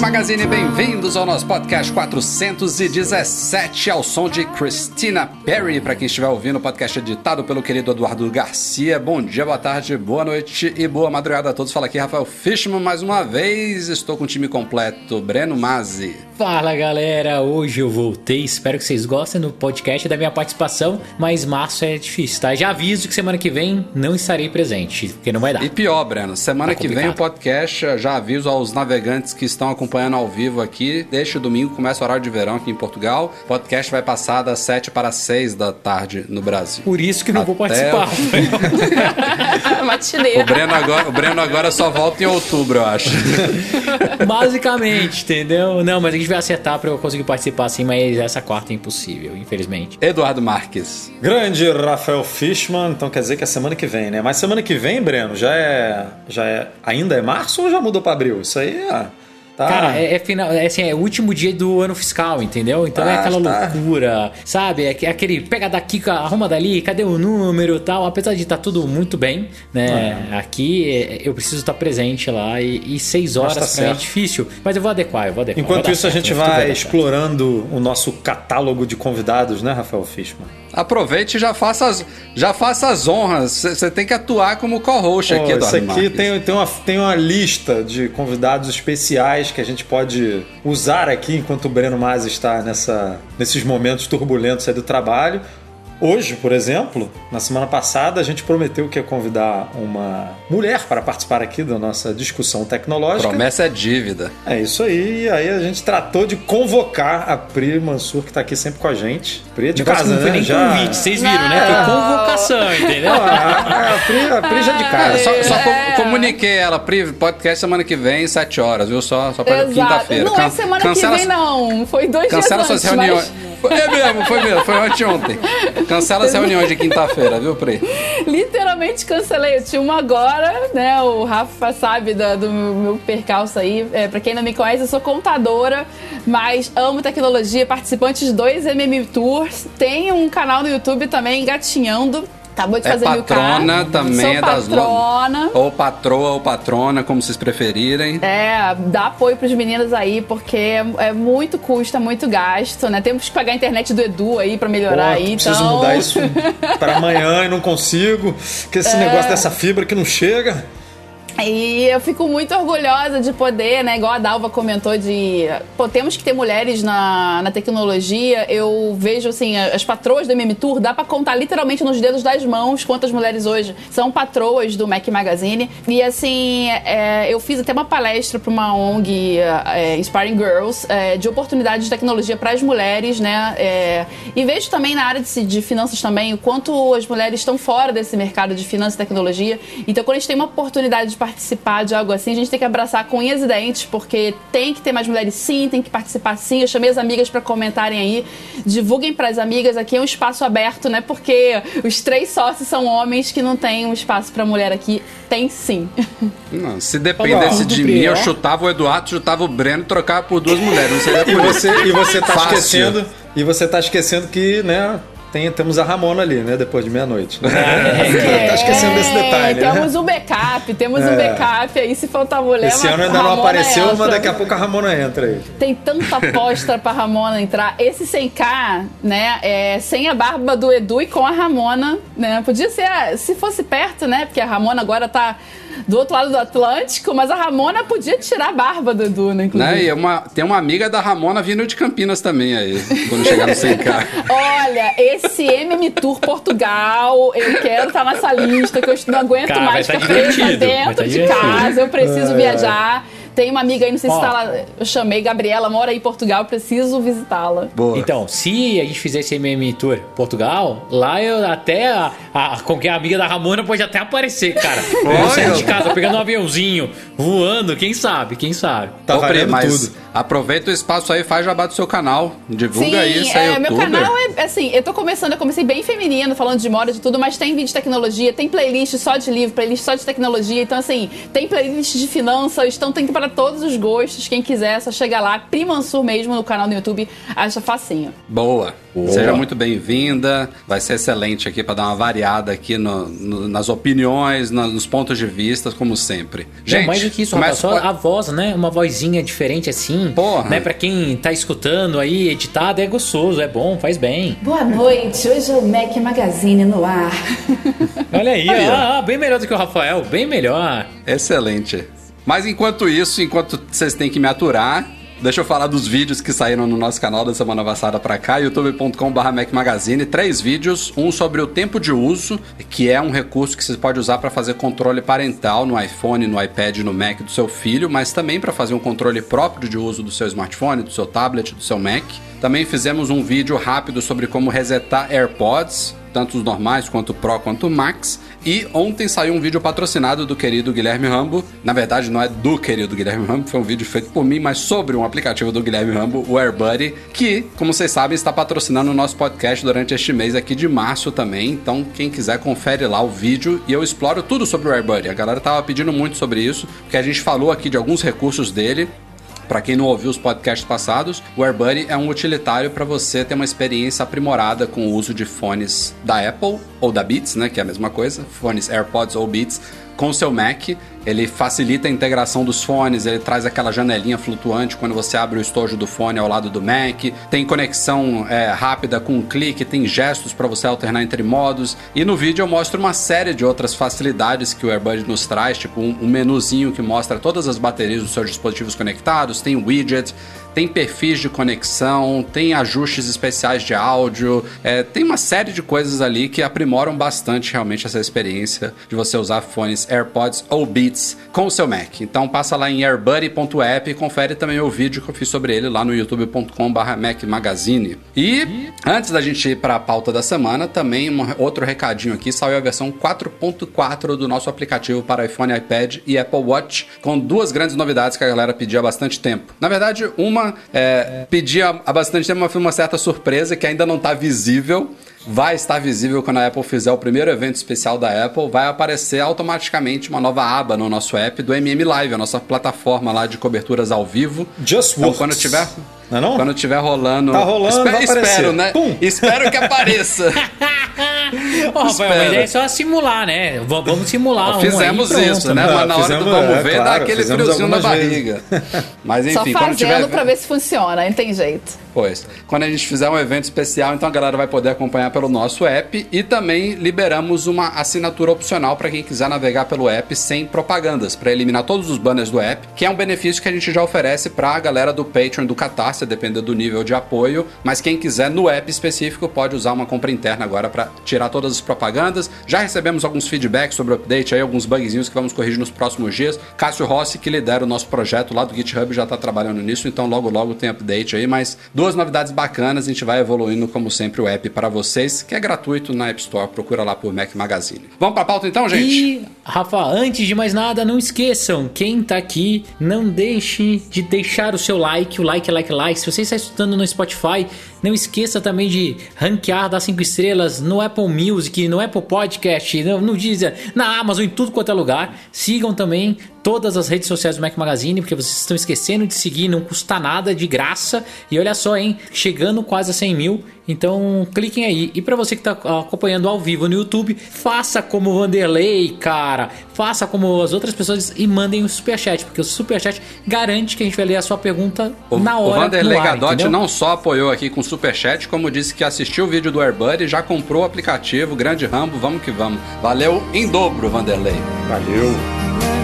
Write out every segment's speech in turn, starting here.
Magazine, bem-vindos ao nosso podcast 417 ao som de Christina Perry. Para quem estiver ouvindo, o podcast editado pelo querido Eduardo Garcia. Bom dia, boa tarde, boa noite e boa madrugada a todos. Fala aqui Rafael Fishman mais uma vez. Estou com o time completo, Breno Mazzi. Fala galera, hoje eu voltei. Espero que vocês gostem do podcast da minha participação, mas março é difícil, tá? Já aviso que semana que vem não estarei presente, porque não vai dar. E pior, Breno, semana Tá que vem o podcast, já aviso aos navegantes que estão acompanhando ao vivo aqui, deixa o domingo, começa o horário de verão aqui em Portugal. O podcast vai passar das 7 para 6 da tarde no Brasil. Por isso que não vou Até participar. Matinê. O Breno, agora, o Breno agora só volta em outubro, eu acho. Basicamente, entendeu? Não, mas a gente vai acertar pra eu conseguir participar sim, mas essa quarta é impossível, infelizmente. Eduardo Marques. Grande Rafael Fishman, então quer dizer que é semana que vem, né? Mas semana que vem, Breno, já é. Já é. Ainda é março ou já mudou pra abril? Isso aí é. Tá. Cara, é, é final, é, assim, é o último dia do ano fiscal, entendeu? Então é Ah, aquela tá. loucura, sabe? É, que- é aquele pega daqui, arruma dali, cadê o número e tal. Apesar de estar tudo muito bem, né? Aqui é, eu preciso estar presente lá e, e seis horas tá pra mim é difícil. Mas eu vou adequar, eu vou adequar. Enquanto vai isso, a certo, gente tudo vai certo. explorando o nosso catálogo de convidados, né, Rafael Fishman? Aproveite e já faça as, já faça as honras. Você tem que atuar como co-host aqui, Pô, Eduardo isso aqui Marques. tem, tem, uma, tem uma lista de convidados especiais que a gente pode usar aqui enquanto o Breno Mas está nessa, nesses momentos turbulentos aí do trabalho. Hoje, por exemplo, na semana passada, a gente prometeu que ia convidar uma mulher para participar aqui da nossa discussão tecnológica. Promessa é dívida. É isso aí. E aí a gente tratou de convocar a Pri Mansur, que está aqui sempre com a gente. Pri é de negócio casa, não foi né? nem Já- convite, vocês viram, né? Não. Foi convocação, entendeu? Não, a, a, Pri, a Pri já é de casa. Só, só com- É. comuniquei ela, Pri, podcast semana que vem, 7 horas, viu? Só, só Exato. quinta-feira. Não é Can- semana cancela- que vem, não. Foi dois Cancela dias suas antes, reuniões. mas É mesmo, foi mesmo, foi anteontem. Cancela as reuniões de quinta-feira, viu, Pri? literalmente cancelei. Eu tinha uma agora, né? O Rafa sabe do meu, percalço aí. É, pra quem não me conhece, eu sou contadora, mas amo tecnologia, participante de dois MM Tours. Tenho um canal no YouTube também, Gatinhando. Acabou de É fazer mil K. patrona também, Sou é das patrona. Ou patroa ou patrona, como vocês preferirem. É, dá apoio pros meninos aí, porque é, é muito custo, é muito gasto, né? Temos que pagar a internet do Edu aí pra melhorar Pô, aí, preciso então... mudar isso para amanhã e não consigo. Que É. esse negócio dessa fibra que não chega. E eu fico muito orgulhosa de poder, né? Igual a Dalva comentou de. Pô, temos que ter mulheres na, na tecnologia. Eu vejo, assim, as patroas do MM Tour, dá pra contar literalmente nos dedos das mãos quantas mulheres hoje são patroas do Mac Magazine. E, assim, é, eu fiz até uma palestra pra uma ONG, é, Inspiring Girls, é, de oportunidades de tecnologia para as mulheres, né? É, e vejo também na área de, de finanças também o quanto as mulheres estão fora desse mercado de finanças e tecnologia. Então, quando a gente tem uma oportunidade de participar de algo assim, a gente tem que abraçar com unhas e dentes, porque tem que ter mais mulheres sim, tem que participar sim. Eu chamei as amigas para comentarem aí. Divulguem para as amigas, aqui é um espaço aberto, né? Porque os três sócios são homens que não tem um espaço para mulher aqui. Tem sim. Não, se dependesse de mim, eu prior. chutava o Eduardo, chutava o Breno e trocava por duas mulheres. Não seria E por você, e você tá Fácil. esquecendo. E você tá esquecendo que, né? Tem, temos a Ramona ali, né? Depois de meia-noite. né? tá esquecendo desse detalhe, né? Temos um backup, temos um É. backup aí, se faltar mulher. Esse ano ainda não Ramona apareceu, entra. mas daqui a pouco a Ramona entra aí. Tem tanta aposta pra Ramona entrar. Esse 100k, né, é sem a barba do Edu e com a Ramona, né? Podia ser, se fosse perto, né? Porque a Ramona agora tá do outro lado do Atlântico, mas a Ramona podia tirar a barba do Edu, né, inclusive. Né? E é uma, tem uma amiga da Ramona vindo de Campinas também aí, quando chegar no 100K. Olha, esse MM Tour Portugal, eu quero estar nessa lista, que eu não aguento Cara, mais vai tá ficar presa divertido, vai dentro tá de divertido. casa, eu preciso viajar. Tem uma amiga aí, não sei se tá lá, eu chamei, Gabriela, mora aí em Portugal, preciso visitá-la. Boa. Então, se a gente fizer esse MM Tour Portugal, lá eu até a, a, a amiga da Ramona pode até aparecer, cara. Eu sair de casa pegando um aviãozinho, voando, quem sabe, quem sabe. Tá valendo tudo. Aproveita o espaço aí, faz jabá do seu canal. Divulga Sim, isso aí, é, YouTube. meu canal é assim, eu tô começando, eu comecei bem feminino, falando de moda, de tudo, mas tem vídeo de tecnologia, tem playlist só de livro, playlist só de tecnologia, então assim, tem playlist de finanças, então tem para todos os gostos, quem quiser, é só chegar lá, Primansur mesmo no canal do YouTube, acha facinho. Boa. Boa. Seja muito bem-vinda. Vai ser excelente aqui para dar uma variada aqui no- no- nas opiniões, na- nos pontos de vista, como sempre. Gente, mais do que isso, rapaz, só a voz, né? Uma vozinha diferente assim. Porra. Né? Pra quem tá escutando aí, editado, é gostoso, é bom, faz bem. Boa noite, hoje é o Mac Magazine no ar. Olha aí, Aí, ó. ah, bem melhor do que o Rafael, bem melhor. Excelente. Mas enquanto isso, enquanto vocês têm que me aturar, deixa eu falar dos vídeos que saíram no nosso canal da semana passada pra cá, youtube.com.br Mac Magazine. Três vídeos, um sobre o tempo de uso, que é um recurso que você pode usar para fazer controle parental no iPhone, no iPad, no Mac do seu filho, mas também para fazer um controle próprio de uso do seu smartphone, do seu tablet, do seu Mac. Também fizemos um vídeo rápido sobre como resetar AirPods, tanto os normais quanto o Pro quanto o Max. E ontem saiu um vídeo patrocinado do querido Guilherme Rambo. Na verdade, não é do querido Guilherme Rambo, foi um vídeo feito por mim, mas sobre um aplicativo do Guilherme Rambo, o AirBuddy, que, como vocês sabem, está patrocinando o nosso podcast durante este mês aqui de março também. Então, quem quiser, confere lá o vídeo e eu exploro tudo sobre o AirBuddy. A galera tava pedindo muito sobre isso, porque a gente falou aqui de alguns recursos dele. Para quem não ouviu os podcasts passados, o AirBuddy é um utilitário para você ter uma experiência aprimorada com o uso de fones da Apple ou da Beats, né, que é a mesma coisa, fones AirPods ou Beats com o seu Mac. Ele facilita a integração dos fones, ele traz aquela janelinha flutuante quando você abre o estojo do fone ao lado do Mac. Tem conexão é, rápida com um clique, tem gestos para você alternar entre modos. E no vídeo eu mostro uma série de outras facilidades que o AirBuddy nos traz, tipo um, um menuzinho que mostra todas as baterias dos seus dispositivos conectados, tem widget, tem perfis de conexão, tem ajustes especiais de áudio, é, tem uma série de coisas ali que aprimoram bastante realmente essa experiência de você usar fones AirPods ou Beats com o seu Mac. Então passa lá em airbuddy.app e confere também o vídeo que eu fiz sobre ele lá no youtube.com.br Mac Magazine. E antes da gente ir para a pauta da semana, também um outro recadinho aqui, saiu a versão 4.4 do nosso aplicativo para iPhone, iPad e Apple Watch, com duas grandes novidades que a galera pedia há bastante tempo. Na verdade, uma é, pedia há bastante tempo, mas foi uma certa surpresa que ainda não está visível. Vai estar visível quando a Apple fizer o primeiro evento especial da Apple. Vai aparecer automaticamente uma nova aba no nosso app do MM Live, a nossa plataforma lá de coberturas ao vivo. Just Então, Works. quando tiver, Não é não? quando tiver rolando, Tá rolando, espero, vai aparecer. espero, né? Pum. Espero que apareça. Ó, Rafael, a ideia é só simular, né? V- vamos simular um Fizemos aí, isso, né? né? Mas na hora Fizemos, do vamos é, ver, dá claro, aquele fizemos friozinho na barriga. Mas enfim, Só quando fazendo tiver. pra ver se funciona, não tem jeito. Pois. Quando a gente fizer um evento especial, então a galera vai poder acompanhar pelo nosso app e também liberamos uma assinatura opcional para quem quiser navegar pelo app sem propagandas, para eliminar todos os banners do app, que é um benefício que a gente já oferece para a galera do Patreon do Catarse, dependendo do nível de apoio, mas quem quiser no app específico pode usar uma compra interna agora para tirar todas as propagandas. Já recebemos alguns feedbacks sobre o update aí, alguns bugzinhos que vamos corrigir nos próximos dias. Cássio Rossi, que lidera o nosso projeto lá do GitHub, já está trabalhando nisso, então logo logo tem update aí, mas duas novidades bacanas, a gente vai evoluindo como sempre o app para vocês, que é gratuito na App Store, procura lá por Mac Magazine. Vamos para a pauta então, gente? E, Rafa, antes de mais nada, não esqueçam, quem tá aqui, não deixe de deixar o seu like, o like, like, like. Se você está escutando no Spotify, não esqueça também de ranquear, dar 5 estrelas no Apple Music, no Apple Podcast, no, no Deezer, na Amazon, em tudo quanto é lugar. Sigam também todas as redes sociais do Mac Magazine, porque vocês estão esquecendo de seguir, não custa nada, de graça. E olha só, hein, chegando quase a 100 mil, então cliquem aí. E para você que está acompanhando ao vivo no YouTube, faça como o Vanderlei, cara. Faça como as outras pessoas e mandem o superchat, porque o superchat garante que a gente vai ler a sua pergunta O, na o hora. Vanderlei no ar, Gadotti entendeu? não só apoiou aqui com superchat, como disse que assistiu o vídeo do AirBuddy, já comprou o aplicativo, grande Rambo, vamos que vamos. Valeu em dobro, Vanderlei. Valeu.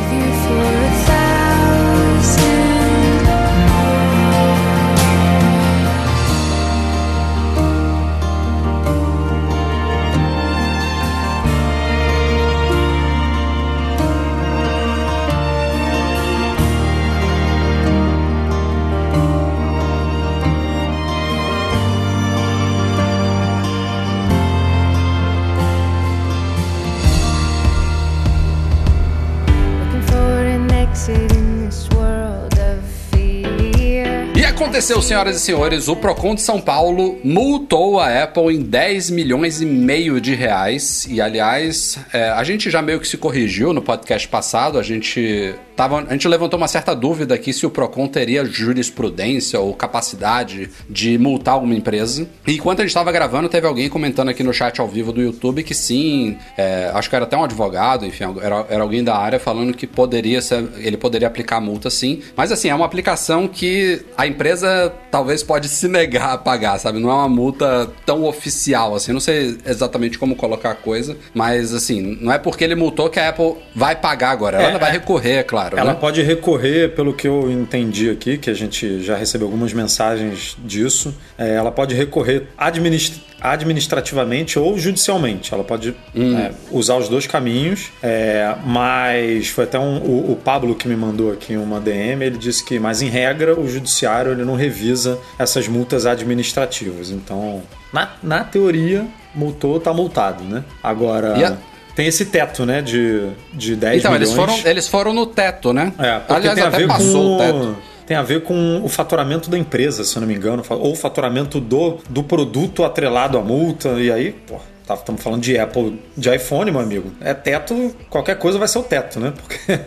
E aconteceu, senhoras e senhores, o Procon de São Paulo multou a Apple em 10 milhões e meio de reais. E aliás, é, a gente já meio que se corrigiu no podcast passado. A gente tava, a gente levantou uma certa dúvida aqui se o Procon teria jurisprudência ou capacidade de multar alguma empresa. E enquanto a gente estava gravando, teve alguém comentando aqui no chat ao vivo do YouTube que sim, é, acho que era até um advogado, enfim, era, era alguém da área falando que poderia ser, ele poderia aplicar multa sim. Mas assim, é uma aplicação que a empresa talvez pode se negar a pagar, sabe? Não é uma multa tão oficial assim. Não sei exatamente como colocar a coisa, mas assim, não é porque ele multou que a Apple vai pagar agora. Ela É, vai é. recorrer, é claro. Ela né? pode recorrer, pelo que eu entendi aqui, que a gente já recebeu algumas mensagens disso. é, ela pode recorrer administ- administrativamente ou judicialmente. Ela pode é, usar os dois caminhos. é, mas foi até um- o, o Pablo que me mandou aqui uma DM. Ele disse que, mas em regra, o judiciário ele não revisa essas multas administrativas. Então, na, na teoria, multou, tá multado, né? Agora. A- Tem esse teto, né, de, de 10 Então, milhões. eles foram, eles foram no teto, né? É, Aliás, tem a até ver passou com o teto. tem a ver com o faturamento da empresa, se eu não me engano, ou o faturamento do, do produto atrelado à multa. E aí, pô, tá- estamos falando de Apple, de iPhone, meu amigo. É teto, qualquer coisa vai ser o teto, né? Porque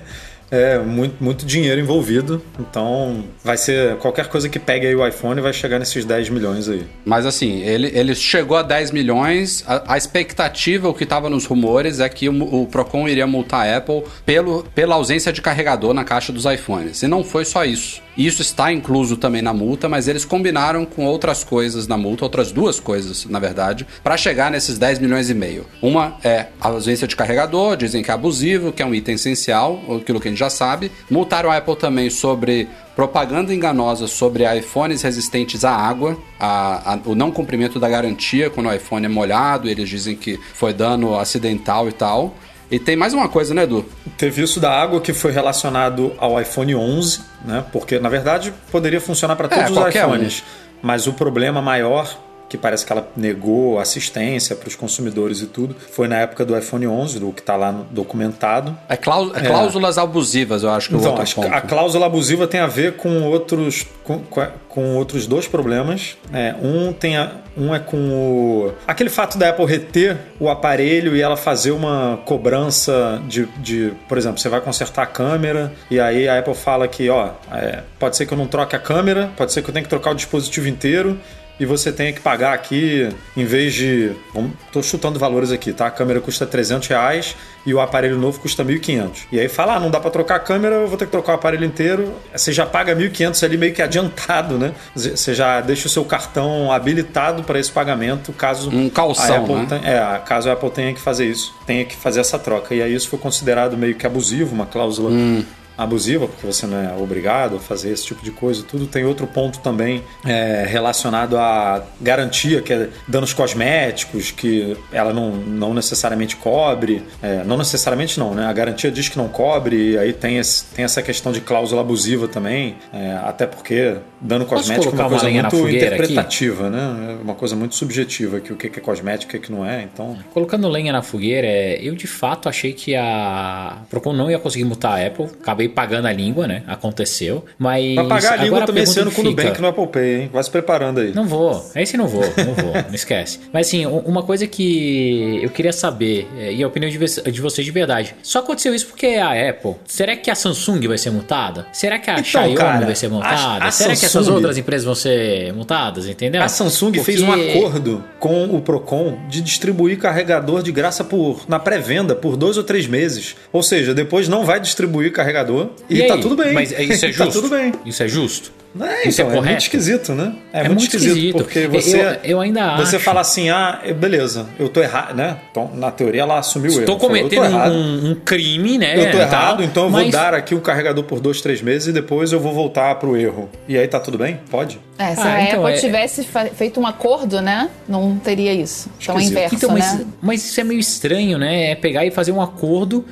é muito, muito dinheiro envolvido. Então, vai ser qualquer coisa que pegue aí o iPhone vai chegar nesses 10 milhões aí. Mas assim, ele, ele chegou a 10 milhões. A, a expectativa, o que estava nos rumores, é que o, o Procon iria multar a Apple pelo, pela ausência de carregador na caixa dos iPhones. E não foi só isso. Isso está incluso também na multa, mas eles combinaram com outras coisas na multa, outras duas coisas, na verdade, para chegar nesses 10 milhões e meio. Uma é a ausência de carregador, dizem que é abusivo, que é um item essencial, aquilo que a gente já sabe. Multaram a Apple também sobre propaganda enganosa sobre iPhones resistentes à água, a- a- o não cumprimento da garantia quando o iPhone é molhado, eles dizem que foi dano acidental e tal. E tem mais uma coisa, né, Edu? Teve isso da água que foi relacionado ao iPhone 11, né? Porque na verdade poderia funcionar para todos os qualquer um. iPhones, mas o problema maior que parece que ela negou assistência para os consumidores e tudo, foi na época do iPhone 11, do que está lá documentado. É, cláus- é cláusulas abusivas, eu acho que é o Então, acho ponto. a cláusula abusiva tem a ver com outros, com- com outros dois problemas. É, um, tem a- um é com o, aquele fato da Apple reter o aparelho e ela fazer uma cobrança de, de, por exemplo, você vai consertar a câmera e aí a Apple fala que, ó, é, pode ser que eu não troque a câmera, pode ser que eu tenha que trocar o dispositivo inteiro e você tenha que pagar aqui, em vez de. Tô chutando valores aqui, tá? A câmera custa 300 reais e o aparelho novo custa 1.500. E aí fala, ah, não dá para trocar a câmera, eu vou ter que trocar o aparelho inteiro. Você já paga 1.500 ali meio que adiantado, né? Você já deixa o seu cartão habilitado para esse pagamento, caso Um calção, a Apple né? tenha- é, caso a Apple tenha que fazer isso, tenha que fazer essa troca. E aí isso foi considerado meio que abusivo, uma cláusula Hum. Abusiva, porque você não é obrigado a fazer esse tipo de coisa. Tudo tem outro ponto também é, relacionado à garantia, que é danos cosméticos, que ela não, não necessariamente cobre. É, não necessariamente não, né? A garantia diz que não cobre, e aí tem, esse- tem essa questão de cláusula abusiva também, é, até porque dano cosmético é uma uma coisa na muito fogueira aqui? interpretativa, né? É uma coisa muito subjetiva, que o que é cosmético e o que não é, então... Colocando lenha na fogueira, é, eu de fato achei que a Procon não ia conseguir multar a Apple. Acabei pagando a língua, né? Aconteceu. Mas. Vai pagar a língua agora também esse ano com o Nubank no Apple Pay, hein? Vai se preparando aí. Não vou. Esse não vou, não vou, não esquece. Mas assim, uma coisa que eu queria saber, é, e a opinião de, vo- de vocês de verdade. Só aconteceu isso porque é a Apple. Será que a Samsung vai ser multada? Será que a Então, Xiaomi cara, vai ser multada? a- a Será que essas Samsung- outras empresas vão ser multadas, entendeu? A Samsung Porque- fez um acordo com o Procon de distribuir carregador de graça por na pré-venda por dois ou três meses. Ou seja, depois não vai distribuir carregador e, aí? tá tudo bem. Mas isso é justo? tá tudo bem. Isso é justo? É, Isso é então, é, correto? muito esquisito, né? É, É muito, muito esquisito, esquisito. porque Eu- você eu ainda você acho- fala assim, ah, beleza, eu tô errado, né? Então, na teoria ela assumiu o erro. Estou Falou, eu tô cometendo errado. um, um crime, né? Eu tô errado, então eu vou mas- dar aqui um carregador por dois, três meses e depois eu vou voltar pro erro. E aí tá tudo bem? Pode? É, se Ah, a então Apple é- tivesse feito um acordo, né? Não teria isso. Então é Esquisito. inverso, Então, mas, né? mas isso é meio estranho, né? É pegar e fazer um acordo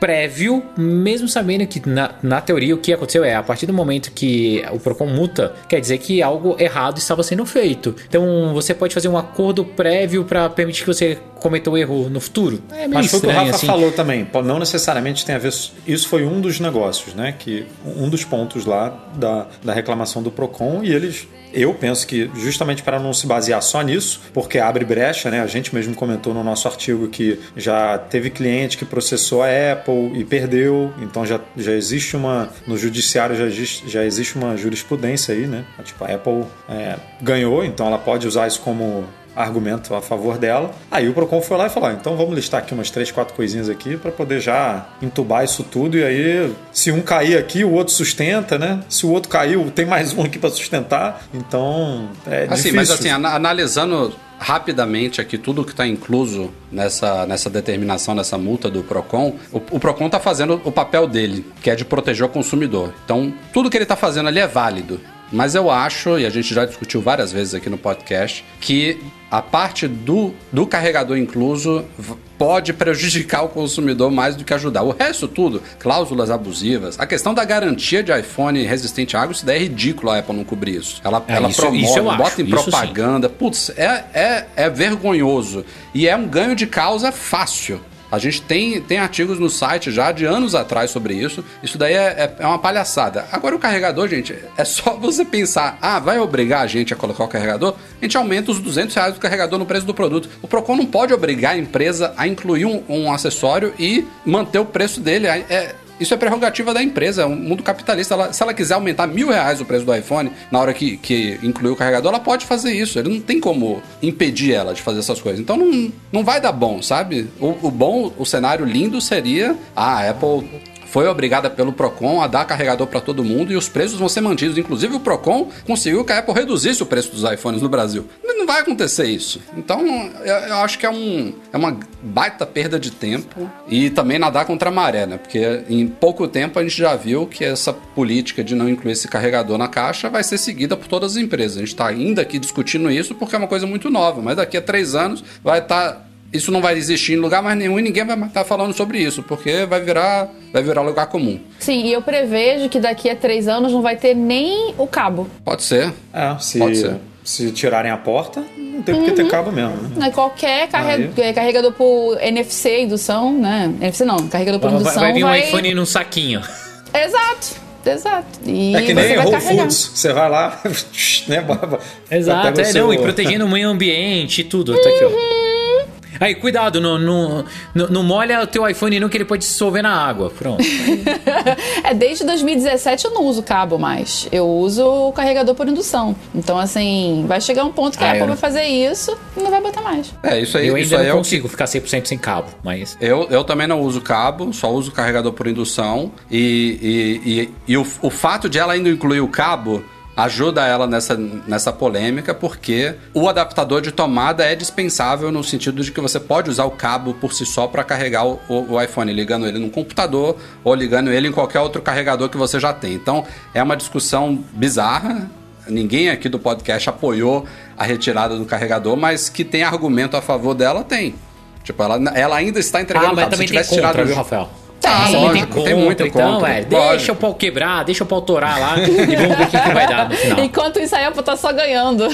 prévio, mesmo sabendo que na, na teoria o que aconteceu é a partir do momento que o Procon multa, quer dizer que algo errado estava sendo feito. Então você pode fazer um acordo prévio para permitir que você cometer o erro no futuro. É meio Mas foi o que o Rafa assim. falou também. Não necessariamente tem a ver. Isso foi um dos negócios, né? Que um dos pontos lá da, da reclamação do Procon e eles. Eu penso que justamente para não se basear só nisso, porque abre brecha, né? A gente mesmo comentou no nosso artigo que já teve cliente que processou a Apple e perdeu, então já, já existe uma. No judiciário já existe, já existe uma jurisprudência aí, né? Tipo, a Apple é, ganhou, então ela pode usar isso como argumento a favor dela. Aí o Procon foi lá e falou: ah, então vamos listar aqui umas três, quatro coisinhas aqui para poder já entubar isso tudo. E aí, se um cair aqui, o outro sustenta, né? Se o outro caiu, tem mais um aqui para sustentar. Então, é Assim, difícil. mas assim, ana- analisando rapidamente aqui tudo que está incluso nessa, nessa determinação, nessa multa do PROCON, o, o PROCON está fazendo o papel dele, que é de proteger o consumidor. Então, tudo que ele está fazendo ali é válido. Mas eu acho, e a gente já discutiu várias vezes aqui no podcast, que a parte do, do carregador incluso pode prejudicar o consumidor mais do que ajudar. O resto tudo, cláusulas abusivas, a questão da garantia de iPhone resistente à água, isso daí é ridículo a Apple não cobrir isso. Ela, É, ela isso- promove, isso eu acho, bota em propaganda. Putz, é, é, é vergonhoso. E é um ganho de causa fácil. A gente tem, tem artigos no site já de anos atrás sobre isso. Isso daí é, é, é uma palhaçada. Agora, o carregador, gente, é só você pensar: ah, vai obrigar a gente a colocar o carregador? A gente aumenta os 200 reais do carregador no preço do produto. O Procon não pode obrigar a empresa a incluir um, um acessório e manter o preço dele. É- é- isso é prerrogativa da empresa, um mundo capitalista. Ela- se ela quiser aumentar mil reais o preço do iPhone na hora que, que incluir o carregador, ela pode fazer isso. Ele não tem como impedir ela de fazer essas coisas. Então não, não vai dar bom, sabe? O, o bom, o cenário lindo seria ah, a Apple foi obrigada pelo Procon a dar carregador para todo mundo e os preços vão ser mantidos. Inclusive, o Procon conseguiu que a Apple reduzisse o preço dos iPhones no Brasil. Não vai acontecer isso. Então, eu, acho que é, um, é uma baita perda de tempo e também nadar contra a maré, né? Porque em pouco tempo a gente já viu que essa política de não incluir esse carregador na caixa vai ser seguida por todas as empresas. A gente está ainda aqui discutindo isso porque é uma coisa muito nova, mas daqui a três anos vai estar isso não vai existir em lugar mais nenhum e ninguém vai estar falando sobre isso, porque vai virar, vai virar lugar comum. Sim, e eu prevejo que daqui a três anos não vai ter nem o cabo. Pode ser. É, se, Pode ser. se tirarem a porta, não tem por que ter cabo mesmo, né? Né, Qualquer carre- Aí. é, carregador por NFC, indução, né? NFC não, carregador por Vai, indução vai vir um vai... iPhone num saquinho. Exato, exato. E É que nem Whole carregar. Foods. Você vai lá, né? Exato, é, seu- não, e protegendo o meio ambiente e tudo. Tá aqui, Uhum. ó. Aí, cuidado, não, não, não, não molha o teu iPhone não que ele pode se dissolver na água. Pronto. É, desde 2017 eu não uso cabo mais. Eu uso o carregador por indução. Então, assim, vai chegar um ponto que a Ah, Apple eu vai não. fazer isso e não vai botar mais. É, isso aí, Eu isso ainda aí é não o que consigo ficar 100% sem cabo, mas... Eu, eu também não uso cabo, só uso carregador por indução. E, e, e, e o, o fato de ela ainda incluir o cabo ajuda ela nessa, nessa polêmica, porque o adaptador de tomada é dispensável no sentido de que você pode usar o cabo por si só para carregar o, o- o iPhone, ligando ele no computador ou ligando ele em qualquer outro carregador que você já tem. Então é uma discussão bizarra. Ninguém aqui do podcast apoiou a retirada do carregador, mas que tem argumento a favor dela, tem. Tipo, ela, ela ainda está entregando Ah, mas cabo. também Se tem tivesse contra, tirado viu, Rafael? Tem, lógico, tem muito então, contra. É, deixa o pau quebrar, deixa o pau torar lá e vamos ver o que, que vai dar no final. Enquanto isso, aí a Apple tá só ganhando.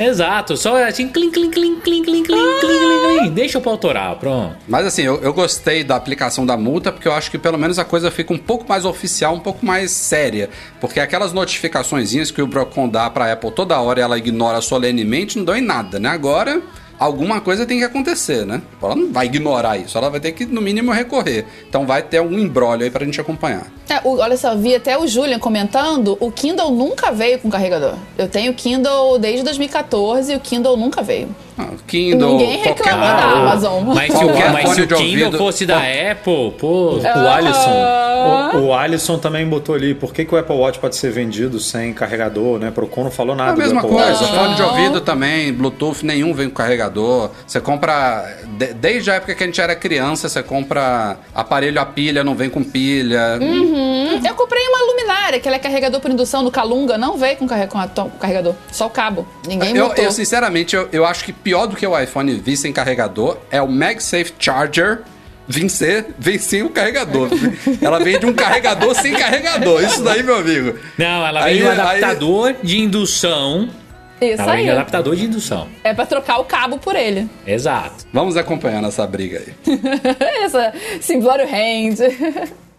Exato, só assim, clim, clim, clim, clim, clim, clim, ah! clim, clim, deixa o pau torar, pronto. Mas assim, eu, eu, gostei da aplicação da multa, porque eu acho que pelo menos a coisa fica um pouco mais oficial, um pouco mais séria. Porque aquelas notificaçõezinhas que o Brocon dá pra Apple toda hora e ela ignora solenemente, não dão em nada, né? Agora alguma coisa tem que acontecer, né? Ela não vai ignorar isso, ela vai ter que, no mínimo, recorrer. Então vai ter algum embrólio aí pra gente acompanhar. É, o- olha só, vi até o Julian comentando, o Kindle nunca veio com carregador. Eu tenho Kindle desde 2014 e o Kindle nunca veio. Ah, Kindle, Ninguém qualquer... reclamou da Amazon. Mas se o, mas se o Kindle ouvido- fosse da Apple, pô... O Alisson, o, o Alisson também botou ali, por que, que o Apple Watch pode ser vendido sem carregador, né? Procon não falou É nada a mesma do Apple coisa, Watch. fone de ouvido também, Bluetooth, nenhum vem com carregador. Você compra, de- desde a época que a gente era criança, você compra aparelho a pilha, não vem com pilha. Hum, Eu comprei uma luminária, que ela é carregador por indução no Calunga, não veio com, carre- com a to- carregador, só o cabo. Ninguém Eu, botou. eu, sinceramente, eu, eu acho que pior do que o iPhone vir sem carregador é o MagSafe Charger vencer, vem sem o carregador. Ela vem de um carregador sem carregador. Isso daí, meu amigo. Não, ela Aí- vem de um aí- adaptador de indução Isso Tava aí. em adaptador de indução. É pra trocar o cabo por ele. Exato. Vamos acompanhando essa briga aí. Essa Simplório Hand.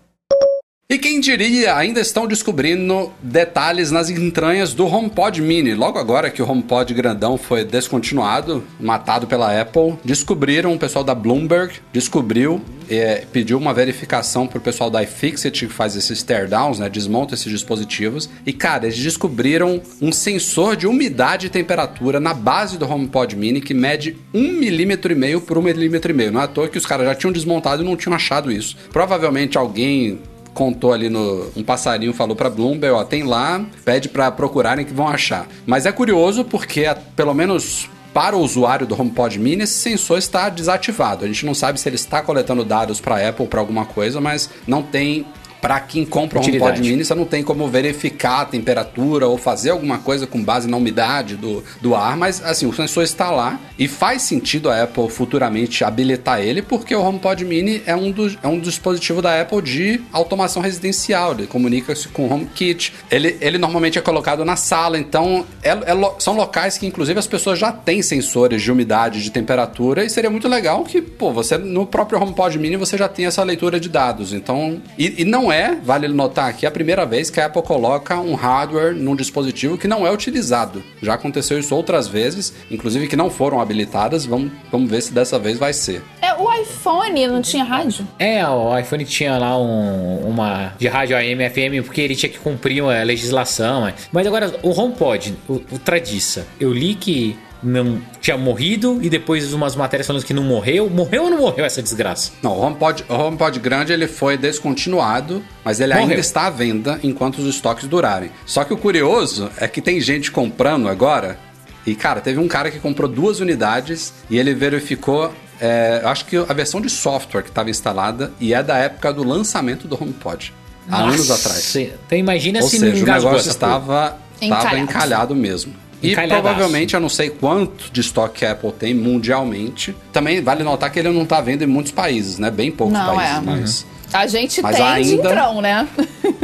E quem diria, ainda estão descobrindo detalhes nas entranhas do HomePod Mini. Logo agora que o HomePod grandão foi descontinuado, matado pela Apple, descobriram, o pessoal da Bloomberg descobriu, é, pediu uma verificação pro pessoal da iFixit, que faz esses teardowns, né, desmonta esses dispositivos. E, cara, eles descobriram um sensor de umidade e temperatura na base do HomePod Mini que mede um milímetro e meio por um milímetro e meio. Não é à toa que os caras já tinham desmontado e não tinham achado isso. Provavelmente alguém contou ali no um passarinho falou pra Bloomberg, ó, tem lá, pede pra procurarem que vão achar. Mas é curioso porque pelo menos para o usuário do HomePod Mini, esse sensor está desativado. A gente não sabe se ele está coletando dados para Apple para alguma coisa, mas não tem para quem compra um. HomePod Mini, você não tem como verificar a temperatura ou fazer alguma coisa com base na umidade do, do ar, mas assim, o sensor está lá e faz sentido a Apple futuramente habilitar ele, porque o HomePod Mini é um, dos, é um dispositivo da Apple de automação residencial, ele comunica-se com o HomeKit. Ele, ele normalmente é colocado na sala, então é- é são locais que inclusive as pessoas já têm sensores de umidade, de temperatura, e seria muito legal que, pô, você no próprio HomePod Mini você já tem essa leitura de dados. Então, e, e não é, vale notar aqui, a primeira vez que a Apple coloca um hardware num dispositivo que não é utilizado. Já aconteceu isso outras vezes, inclusive que não foram habilitadas. Vamos, vamos ver se dessa vez vai ser. É, o iPhone não tinha rádio? É, o iPhone tinha lá um- uma de rádio AM, FM, porque ele tinha que cumprir uma legislação. mas- Mas agora, o HomePod, o, o Tradiça, eu li que não tinha morrido e depois umas matérias falando que não morreu. Morreu ou não morreu essa desgraça? Não, o HomePod, o HomePod grande ele foi descontinuado, mas ele ainda Morreu. está à venda enquanto os estoques durarem. Só que o curioso é que tem gente comprando agora. E, cara, teve um cara que comprou duas unidades e ele verificou. é, eu acho que a versão de software que estava instalada e é da época do lançamento do HomePod. Há anos Nossa, atrás. Então imagina Ou se seja, não o negócio estava, estava Encalhado. encalhado mesmo. E provavelmente, eu não sei quanto de estoque a Apple tem mundialmente. Também vale notar que ele não está vendo em muitos países, né? Bem poucos Não, países, é. mas A gente Mas tem de ainda- entrão, né?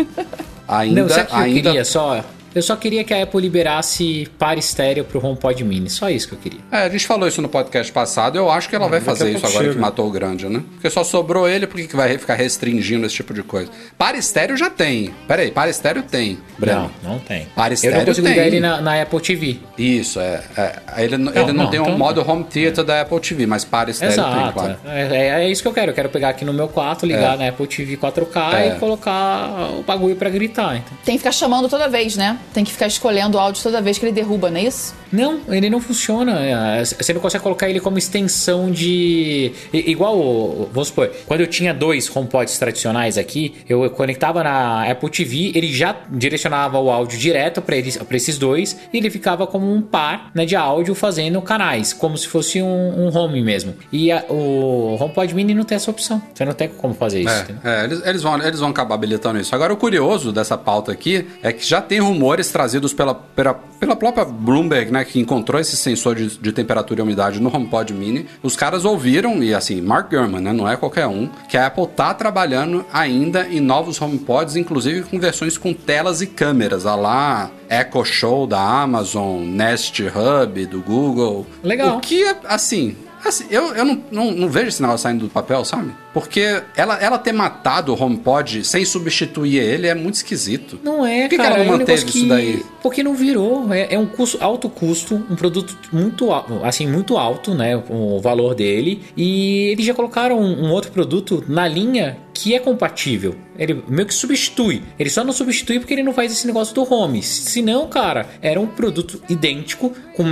ainda, Não, sabe o que eu ainda queria só? Eu só queria que a Apple liberasse par estéreo pro HomePod Mini. Só isso que eu queria. É, a gente falou isso no podcast passado, eu acho que ela vai daqui a fazer isso agora chega. que matou o grande, né? Porque só sobrou ele, por que vai ficar restringindo esse tipo de coisa? Para estéreo já tem. Pera aí, para estéreo tem, Breno. Não, não tem. Para eu estéreo não consigo tem. ligar ele na, na Apple TV. Isso, é. é. Ele, não- ele não, não, tem um então- modo home theater da Apple TV, mas para estéreo tem, Exato. claro. É, é- é isso que eu quero. Eu quero pegar aqui no meu quarto, ligar na Apple TV 4K É. e colocar o bagulho pra gritar. Então. Tem que ficar chamando toda vez, né? Tem que ficar escolhendo o áudio toda vez que ele derruba, não é isso? Não, ele não funciona. É, Você não consegue colocar ele como extensão de. Igual, o- vamos supor, quando eu tinha dois HomePods tradicionais aqui, eu conectava na Apple TV, ele já direcionava o áudio direto para esses dois e ele ficava como um par né, de áudio fazendo canais, como se fosse um, um home mesmo. E a- o HomePod Mini não tem essa opção. Você não tem como fazer isso. É, é, eles, eles vão, eles vão acabar habilitando isso. Agora, o curioso dessa pauta aqui é que já tem rumores trazidos pela, pela, pela própria Bloomberg, né, que encontrou esse sensor de, de temperatura e umidade no HomePod Mini. Os caras ouviram, e assim, Mark Gurman, né, não é qualquer um, que a Apple tá trabalhando ainda em novos HomePods, inclusive com versões com telas e câmeras, a lá Echo Show da Amazon, Nest Hub do Google. Legal. O que, é, assim, Assim, eu, eu não, não, não vejo esse negócio saindo do papel, sabe? Porque ela, ela ter matado o HomePod sem substituir ele é muito esquisito. Não é, Por que que cara. ela não é um manteve isso que- daí? Porque não virou. É, é um custo, alto custo, um produto muito, assim, muito alto, né? O valor dele. E eles já colocaram um, um outro produto na linha que é compatível. Ele meio que substitui. Ele só não substitui porque ele não faz esse negócio do home. Se não, cara, era um produto idêntico, com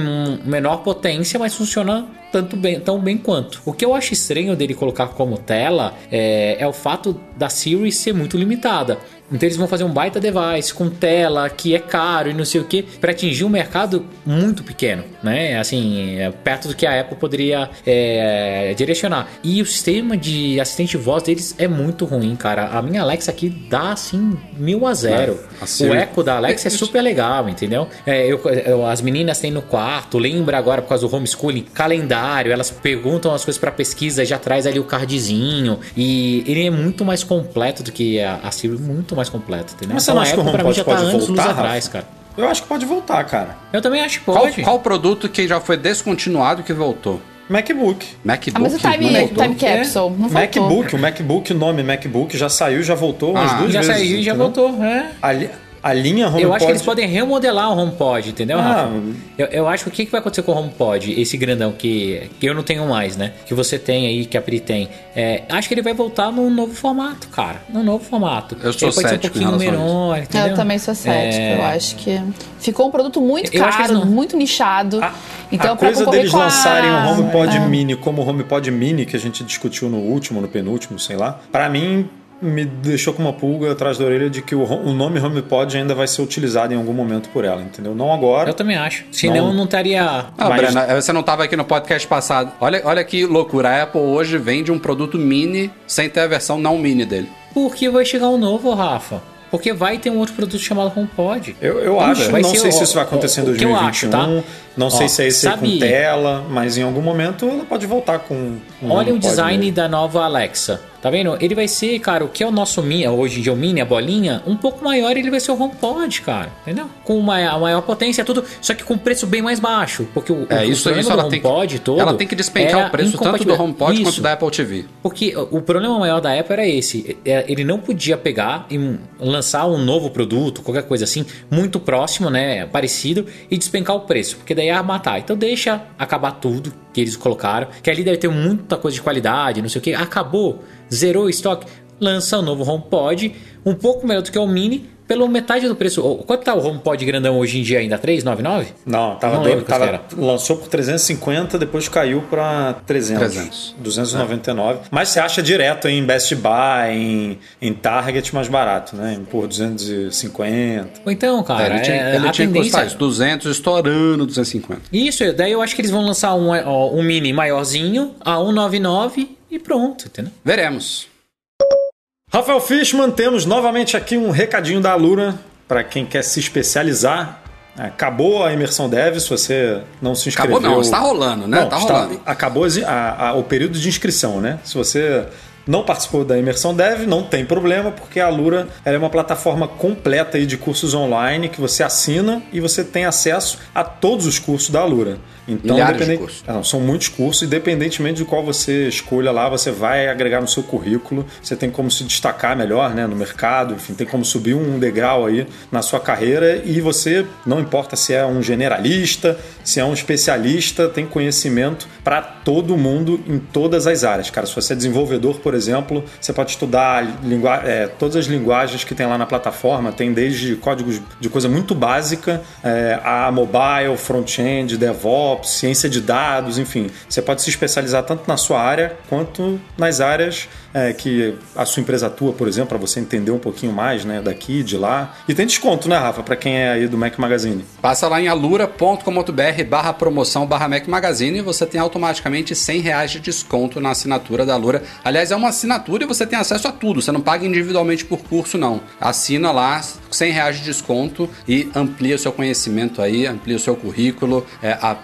menor potência, mas funciona tanto bem, tão bem quanto. O que eu acho estranho dele colocar como tela é, é o fato da Siri ser muito limitada. Então eles vão fazer um baita device com tela que é caro e não sei o que para atingir um mercado muito pequeno, né? Assim, é perto do que a Apple poderia é, direcionar. E o sistema de assistente de voz deles é muito ruim, cara. A minha Alexa aqui dá assim mil a zero. a o Siri- eco da Alexa é super legal, entendeu? É, eu- eu- as meninas têm no quarto, lembra agora por causa do homeschooling, calendário, elas perguntam as coisas para pesquisa, já traz ali o cardzinho e ele é muito mais completo do que a, a Siri, muito mais completo, entendeu? Mas você Então não acha que o HomePod já tá pode anos luz voltar, atrás, cara. Eu acho que pode voltar, cara. Eu também acho que Qual, pode. qual produto que já foi descontinuado que voltou? MacBook. MacBook? Ah, mas o time, não voltou? time capsule não voltou. MacBook, o MacBook, o nome MacBook já saiu, já voltou umas Ah, duas já vezes. saiu e já voltou. É. A, li- a linha HomePod... Eu acho que eles podem remodelar o HomePod, entendeu, Ah, Rafa? Eu, eu acho que o que, que vai acontecer com o HomePod, esse grandão que, que eu não tenho mais, né? Que você tem aí, que a Pri tem. É, acho que ele vai voltar num novo formato, cara. Num novo formato. Eu sou ele pode ser um cético em pouquinho menor, entendeu? Eu também sou cética. É, Eu acho que ficou um produto muito Eu caro, não- muito nichado. A, então, a pra coisa deles com a- lançarem um HomePod é. Mini como o HomePod Mini que a gente discutiu no último, no penúltimo, sei lá, pra mim me deixou com uma pulga atrás da orelha de que o, o nome HomePod ainda vai ser utilizado em algum momento por ela, entendeu? Não agora. Eu também acho. Senão Não. não estaria. Ah, Mas- Brena, você não estava aqui no podcast passado. Olha, olha que loucura. A Apple hoje vende um produto mini sem ter a versão não mini dele. Porque vai chegar um novo, Rafa. Porque vai ter um outro produto chamado HomePod. Eu, eu Vamos acho, não ser sei o- se isso vai acontecer em o que eu 2021, acho, tá? Não sei Ó, se é esse sabe- com tela, mas em algum momento ela pode voltar com um Olha o design mesmo. da nova Alexa. Tá vendo? Ele vai ser, cara, o que é o nosso Mini, hoje em dia o Mini, a bolinha, um pouco maior ele vai ser o HomePod, cara. Entendeu? Com uma a maior potência, tudo, só que com preço bem mais baixo. Porque o, É, o isso, problema isso do ela tem, HomePod que, todo. ela tem que despencar era o preço tanto do. HomePod quanto Isso. da Apple TV. Porque o problema maior da Apple era esse. é, Ele não podia pegar e lançar um novo produto, qualquer coisa assim, muito próximo, né? Parecido, e despencar o preço. Porque daí ia matar. Então deixa acabar tudo que eles colocaram. Que ali deve ter muita coisa de qualidade, não sei o que. Acabou, zerou o estoque. Lança o novo HomePod, um pouco melhor do que o Mini, pelo metade do preço. Quanto tá o HomePod grandão hoje em dia ainda? 399? Não, tava Não doido, tava, lançou por 350, depois caiu pra 300. 300. 299. Mas você acha direto em Best Buy, em, em Target mais barato, né? Por 250. Ou então, cara, ele tinha, é, ele a tinha que tendência... custar isso, 200 estourando 250. Isso, daí eu acho que eles vão lançar um, um mini maiorzinho a 199 e pronto, entendeu? Veremos. Rafael Fishman, temos novamente aqui um recadinho da Alura para quem quer se especializar. Acabou a imersão dev, se você não se inscreveu. Acabou não, está rolando, né? Não, tá está- rolando. acabou a- a- o período de inscrição, né? Se você não participou da imersão dev, não tem problema, porque a Alura é uma plataforma completa de cursos online que você assina e você tem acesso a todos os cursos da Alura. Então, Milhares de cursos. ah, Não, são muitos cursos, independentemente de qual você escolha lá, você vai agregar no seu currículo, você tem como se destacar melhor né, no mercado, enfim, tem como subir um degrau aí na sua carreira e você, não importa se é um generalista, se é um especialista, tem conhecimento para todo mundo em todas as áreas. Cara, se você é desenvolvedor, por exemplo, você pode estudar lingua- é, todas as linguagens que tem lá na plataforma, tem desde códigos de coisa muito básica é, a mobile, front-end, DevOps, ciência de dados, enfim. Você pode se especializar tanto na sua área quanto nas áreas é, que a sua empresa atua, por exemplo, para você entender um pouquinho mais né, daqui, de lá. E tem desconto, né, Rafa, para quem é aí do Mac Magazine. Passa lá em alura.com.br barra promoção barra Mac Magazine e você tem automaticamente 100 reais de desconto na assinatura da Alura. Aliás, é uma assinatura e você tem acesso a tudo. Você não paga individualmente por curso, não. Assina lá, 100 reais de desconto e amplia o seu conhecimento aí, amplia o seu currículo. É, a-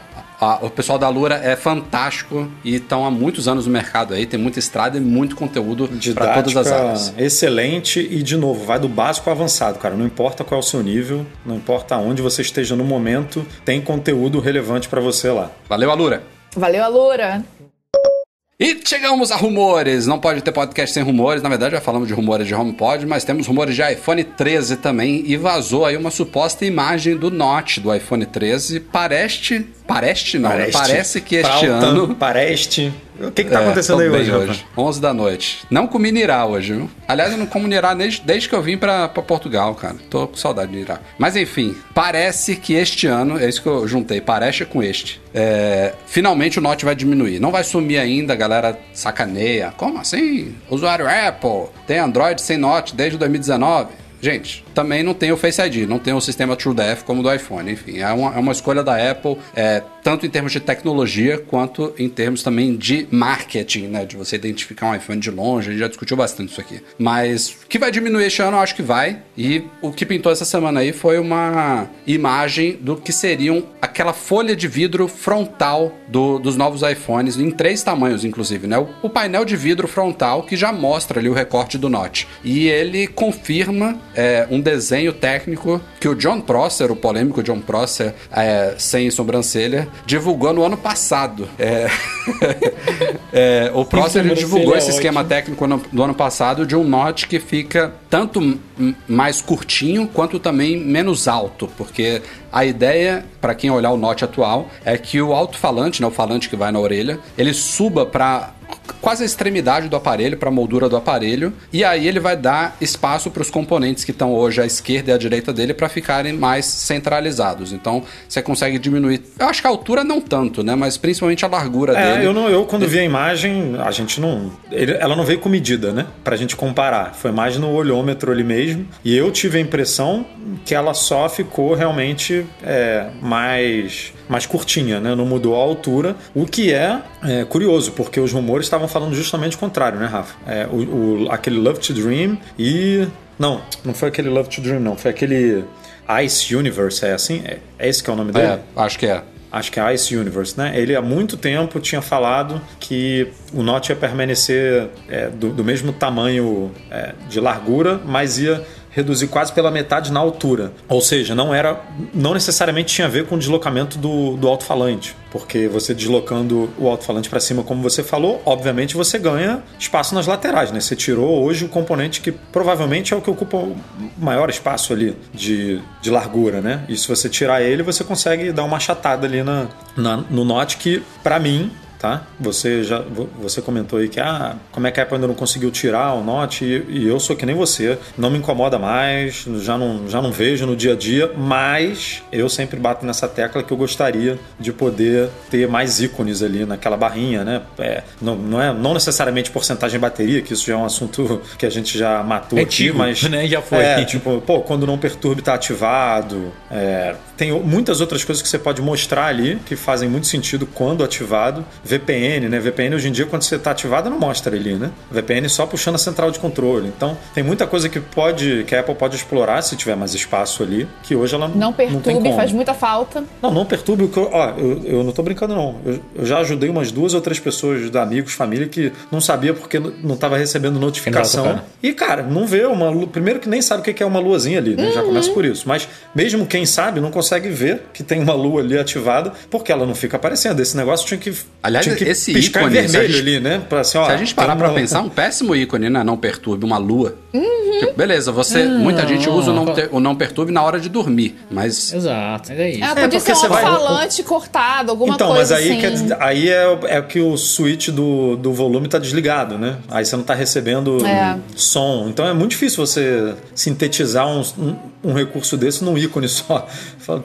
a- o pessoal da Alura é fantástico e estão há muitos anos no mercado aí, tem muita estrada e muito conteúdo para todas as áreas. Excelente e, de novo, vai do básico ao avançado, cara. Não importa qual é o seu nível, não importa onde você esteja no momento, tem conteúdo relevante para você lá. Valeu, Alura! Valeu, Alura. E chegamos a rumores. Não pode ter podcast sem rumores. Na verdade, já falamos de rumores de HomePod, mas temos rumores de iPhone 13 também. E vazou aí uma suposta imagem do Note do iPhone 13. Parece. Parece não, né? parece que este Prauta, ano. Pareste. O que, que tá É, acontecendo aí hoje, Rafa? 11 da noite. Não comi nirá hoje, viu? Aliás, eu não como nirá desde, desde que eu vim pra, pra Portugal, cara. Tô com saudade de nirá. Mas enfim, parece que este ano, é isso que eu juntei, parece com este. é, finalmente o Note vai diminuir. Não vai sumir ainda, a galera sacaneia. Como assim? Usuário Apple tem Android sem Note desde 2019. Gente, também não tem o Face ID, não tem o sistema TrueDepth como do iPhone. Enfim, é uma, é uma escolha da Apple. É, tanto em termos de tecnologia quanto em termos também de marketing, né? De você identificar um iPhone de longe, a gente já discutiu bastante isso aqui. Mas que vai diminuir este ano, eu acho que vai. E o que pintou essa semana aí foi uma imagem do que seriam aquela folha de vidro frontal do- dos novos iPhones, em três tamanhos, inclusive, né? O, o painel de vidro frontal que já mostra ali o recorte do Note. E ele confirma é, um desenho técnico que o John Prosser, o polêmico John Prosser, é, sem sobrancelha, divulgou no ano passado. É, é, o Prosser ele divulgou esse esquema ótimo. técnico no, do ano passado de um Note que fica tanto mais curtinho quanto também menos alto, porque a ideia, para quem olhar o Note atual, é que o alto-falante, né, o falante que vai na orelha, ele suba para quase a extremidade do aparelho, para a moldura do aparelho, e aí ele vai dar espaço para os componentes que estão hoje à esquerda e à direita dele para ficarem mais centralizados. Então você consegue diminuir. Eu acho que a altura não tanto, né? Mas principalmente a largura É, dele. eu, não, eu quando vi a imagem, a gente não. ele- ela não veio com medida, né? Pra gente comparar. Foi mais no olhômetro ali mesmo. E eu tive a impressão que ela só ficou realmente é, mais. Mais curtinha, né? Não mudou a altura, o que é, é, curioso, porque os rumores estavam falando justamente o contrário, né, Rafa? É, o, o- aquele Love to Dream e. Não, não foi aquele Love to Dream, não. Foi aquele Ice Universe, é assim? É, é esse que é o nome dele? É, acho que é. acho que é Ice Universe, né? Ele há muito tempo tinha falado que o Note ia permanecer é, do, do mesmo tamanho é, de largura, mas ia reduzir quase pela metade na altura. Ou seja, não era, não necessariamente tinha a ver com o deslocamento do, do alto-falante, porque você deslocando o alto-falante para cima, como você falou, obviamente você ganha espaço nas laterais, né? Você tirou hoje o componente que provavelmente é o que ocupa o maior espaço ali de, de largura, né? E se você tirar ele, você consegue dar uma achatada ali na, na- no Note que, para mim, tá? Você já vo- você comentou aí que ah, como é que a Apple ainda não conseguiu tirar o Note e, e eu sou que nem você, não me incomoda mais, já não, já não vejo no dia a dia, mas eu sempre bato nessa tecla que eu gostaria de poder ter mais ícones ali naquela barrinha, né? É, não, não é não necessariamente porcentagem de bateria, que isso já é um assunto que a gente já matou É aqui, antigo, mas né? Já foi. É, tipo, pô, quando não perturbe tá ativado. É, tem muitas outras coisas que você pode mostrar ali que fazem muito sentido quando ativado. VPN, né? VPN hoje em dia, quando você tá ativado, não mostra ali, né? VPN só puxando a central de controle. Então, tem muita coisa que pode, que a Apple pode explorar se tiver mais espaço ali, que hoje ela Não tem perturbe, como. faz muita falta. Não, não perturbe o que eu. Ó, eu, eu não tô brincando, não. Eu, eu já ajudei umas duas ou três pessoas, amigos, família, que não sabia porque não tava recebendo notificação. Exato, cara. E, cara, não vê uma lua. Primeiro que nem sabe o que é uma luazinha ali, né? Já começa por isso. Mas mesmo quem sabe não consegue ver que tem uma lua ali ativada porque ela não fica aparecendo. Esse negócio tinha que. Aliás, tinha que esse ícone, vermelho gente- ali, né? Pra, assim, ó, Se a gente parar pra uma- pensar, um péssimo ícone, né? Não perturbe, uma lua. Uhum. Tipo, beleza, você. muita gente usa o não, ter- o não perturbe na hora de dormir, mas. Exato, é isso. Ah, É, podia porque ser um você vai- alto-falante cortado, alguma então, coisa mas aí, assim. quer dizer- aí é, é que o switch do, do volume tá desligado, né? Aí você não tá recebendo É. som. Então é muito difícil você sintetizar um, um, um recurso desse num ícone só.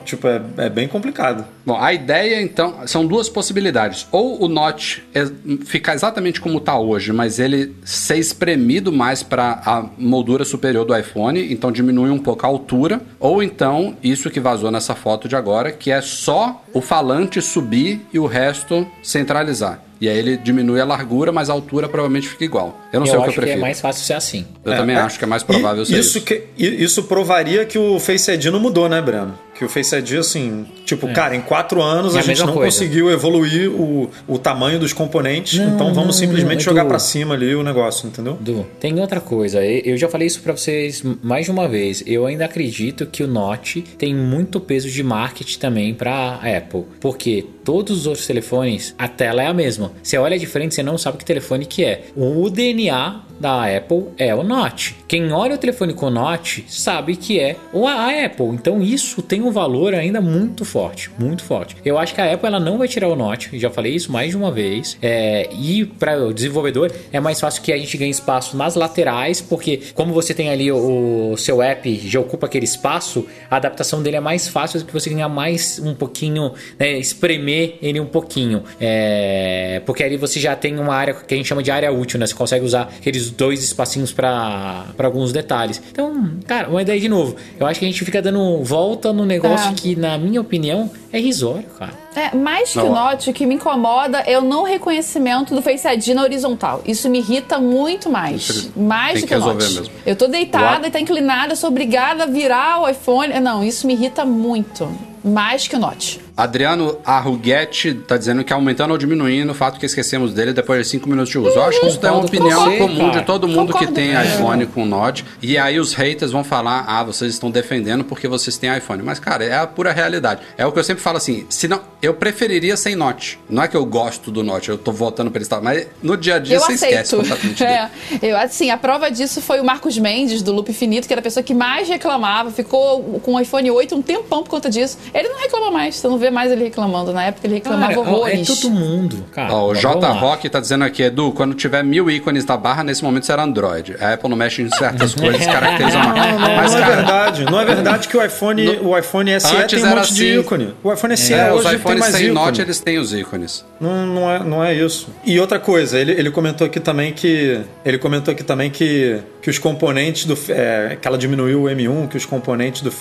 Tipo, é, é bem complicado. Bom, a ideia então são duas possibilidades. Ou o Note é- ficar exatamente como está hoje, mas ele ser espremido mais para a moldura superior do iPhone, então diminui um pouco a altura. Ou então, isso que vazou nessa foto de agora, que é só o falante subir e o resto centralizar. E aí ele diminui a largura, mas a altura provavelmente fica igual. Eu não sei o que eu acho que é prefiro. mais fácil ser assim. Eu também acho que é mais provável E ser isso. isso. Que, isso provaria que o Face ID não mudou, né, Breno? Que o Face ID, assim, tipo, cara, em quatro anos É a a gente não coisa. conseguiu evoluir o, o tamanho dos componentes, Não, então vamos não, simplesmente não, jogar Edu. pra cima ali o negócio, entendeu? Du, tem outra coisa. Eu já falei isso pra vocês mais de uma vez. Eu ainda acredito que o Note tem muito peso de marketing também pra Apple, porque todos os outros telefones a tela é a mesma. Você olha de frente, você não sabe que telefone que é. O DNA da Apple é o Note. Quem olha o telefone com o Note sabe que é a Apple. Então isso tem um valor ainda muito forte, muito forte. Eu acho que a Apple ela não vai tirar o Note. Já falei isso mais de uma vez. É, e para o desenvolvedor é mais fácil que a gente ganhe espaço nas laterais, porque como você tem ali o, o seu app já ocupa aquele espaço, a adaptação dele é mais fácil que você ganhar mais um pouquinho, né, espremer ele um pouquinho. É, porque ali você já tem uma área que a gente chama de área útil, né? Você consegue usar aqueles dois espacinhos pra pra alguns detalhes. Então, cara, mas daí de novo, eu acho que a gente fica dando volta no negócio É. que, na minha opinião, é risório, cara. É, mais que Não. o Note, o que me incomoda é o não reconhecimento do Face ID na horizontal. Isso me irrita muito mais. Mais tem do que que Note. mesmo. Eu tô deitada e tá inclinada, sou obrigada a virar o iPhone. Não, isso me irrita muito. Mais que o Note. Adriano Arruguete tá dizendo que aumentando ou diminuindo o fato que esquecemos dele depois de 5 minutos de uso. Eu acho que isso é uma opinião você, comum cara. de todo mundo que Concordo. tem É. iPhone com Note. E aí os haters vão falar: ah, vocês estão defendendo porque vocês têm iPhone. Mas, cara, é a pura realidade. É o que eu sempre falo assim: se não, eu preferiria sem Note. Não é que eu gosto do Note, eu tô votando pra ele estar. Mas no dia a dia eu você esquece aceito. completamente dele. É, eu, assim, a prova disso foi o Marcos Mendes, do Loop Infinito, que era a pessoa que mais reclamava. Ficou com o iPhone 8 um tempão por conta disso. Ele não reclama mais, você não vê mais ele reclamando. Na época ele reclamava Cara, é horrores. todo mundo, cara. Ó, o J. Rock tá dizendo aqui, Edu, quando tiver mil ícones na barra, nesse momento será Android. A Apple não mexe em certas coisas, caracteriza uma. Não, não, Mas, não é verdade. Não é verdade que o iPhone, o iPhone SE Antes tem um monte de assim. ícone. O iPhone SE é, os hoje tem iPhones mais sem ícone. Note, eles têm os ícones. Não, não, é, não é isso. E outra coisa, ele, ele comentou aqui também que. Ele comentou aqui também que, que os componentes do. É, que ela diminuiu o M1, que os componentes do.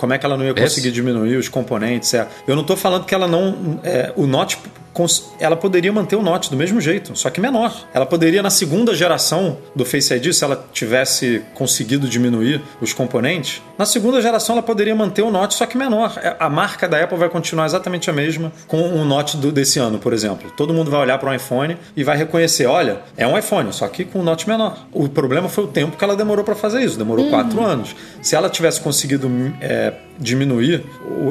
Como é que ela não ia Esse? conseguir diminuir os componentes? É. Eu não tô falando que ela não. é, o Note. Ela poderia manter o Note do mesmo jeito, só que menor. Ela poderia, na segunda geração do Face ID, se ela tivesse conseguido diminuir os componentes, na segunda geração ela poderia manter o Note, só que menor. É, A marca da Apple vai continuar exatamente a mesma com o Note do- desse ano, por exemplo. Todo mundo vai olhar para um iPhone e vai reconhecer: olha, é um iPhone, só que com um Note menor. O problema foi o tempo que ela demorou para fazer isso demorou quatro anos. Se ela tivesse conseguido é, diminuir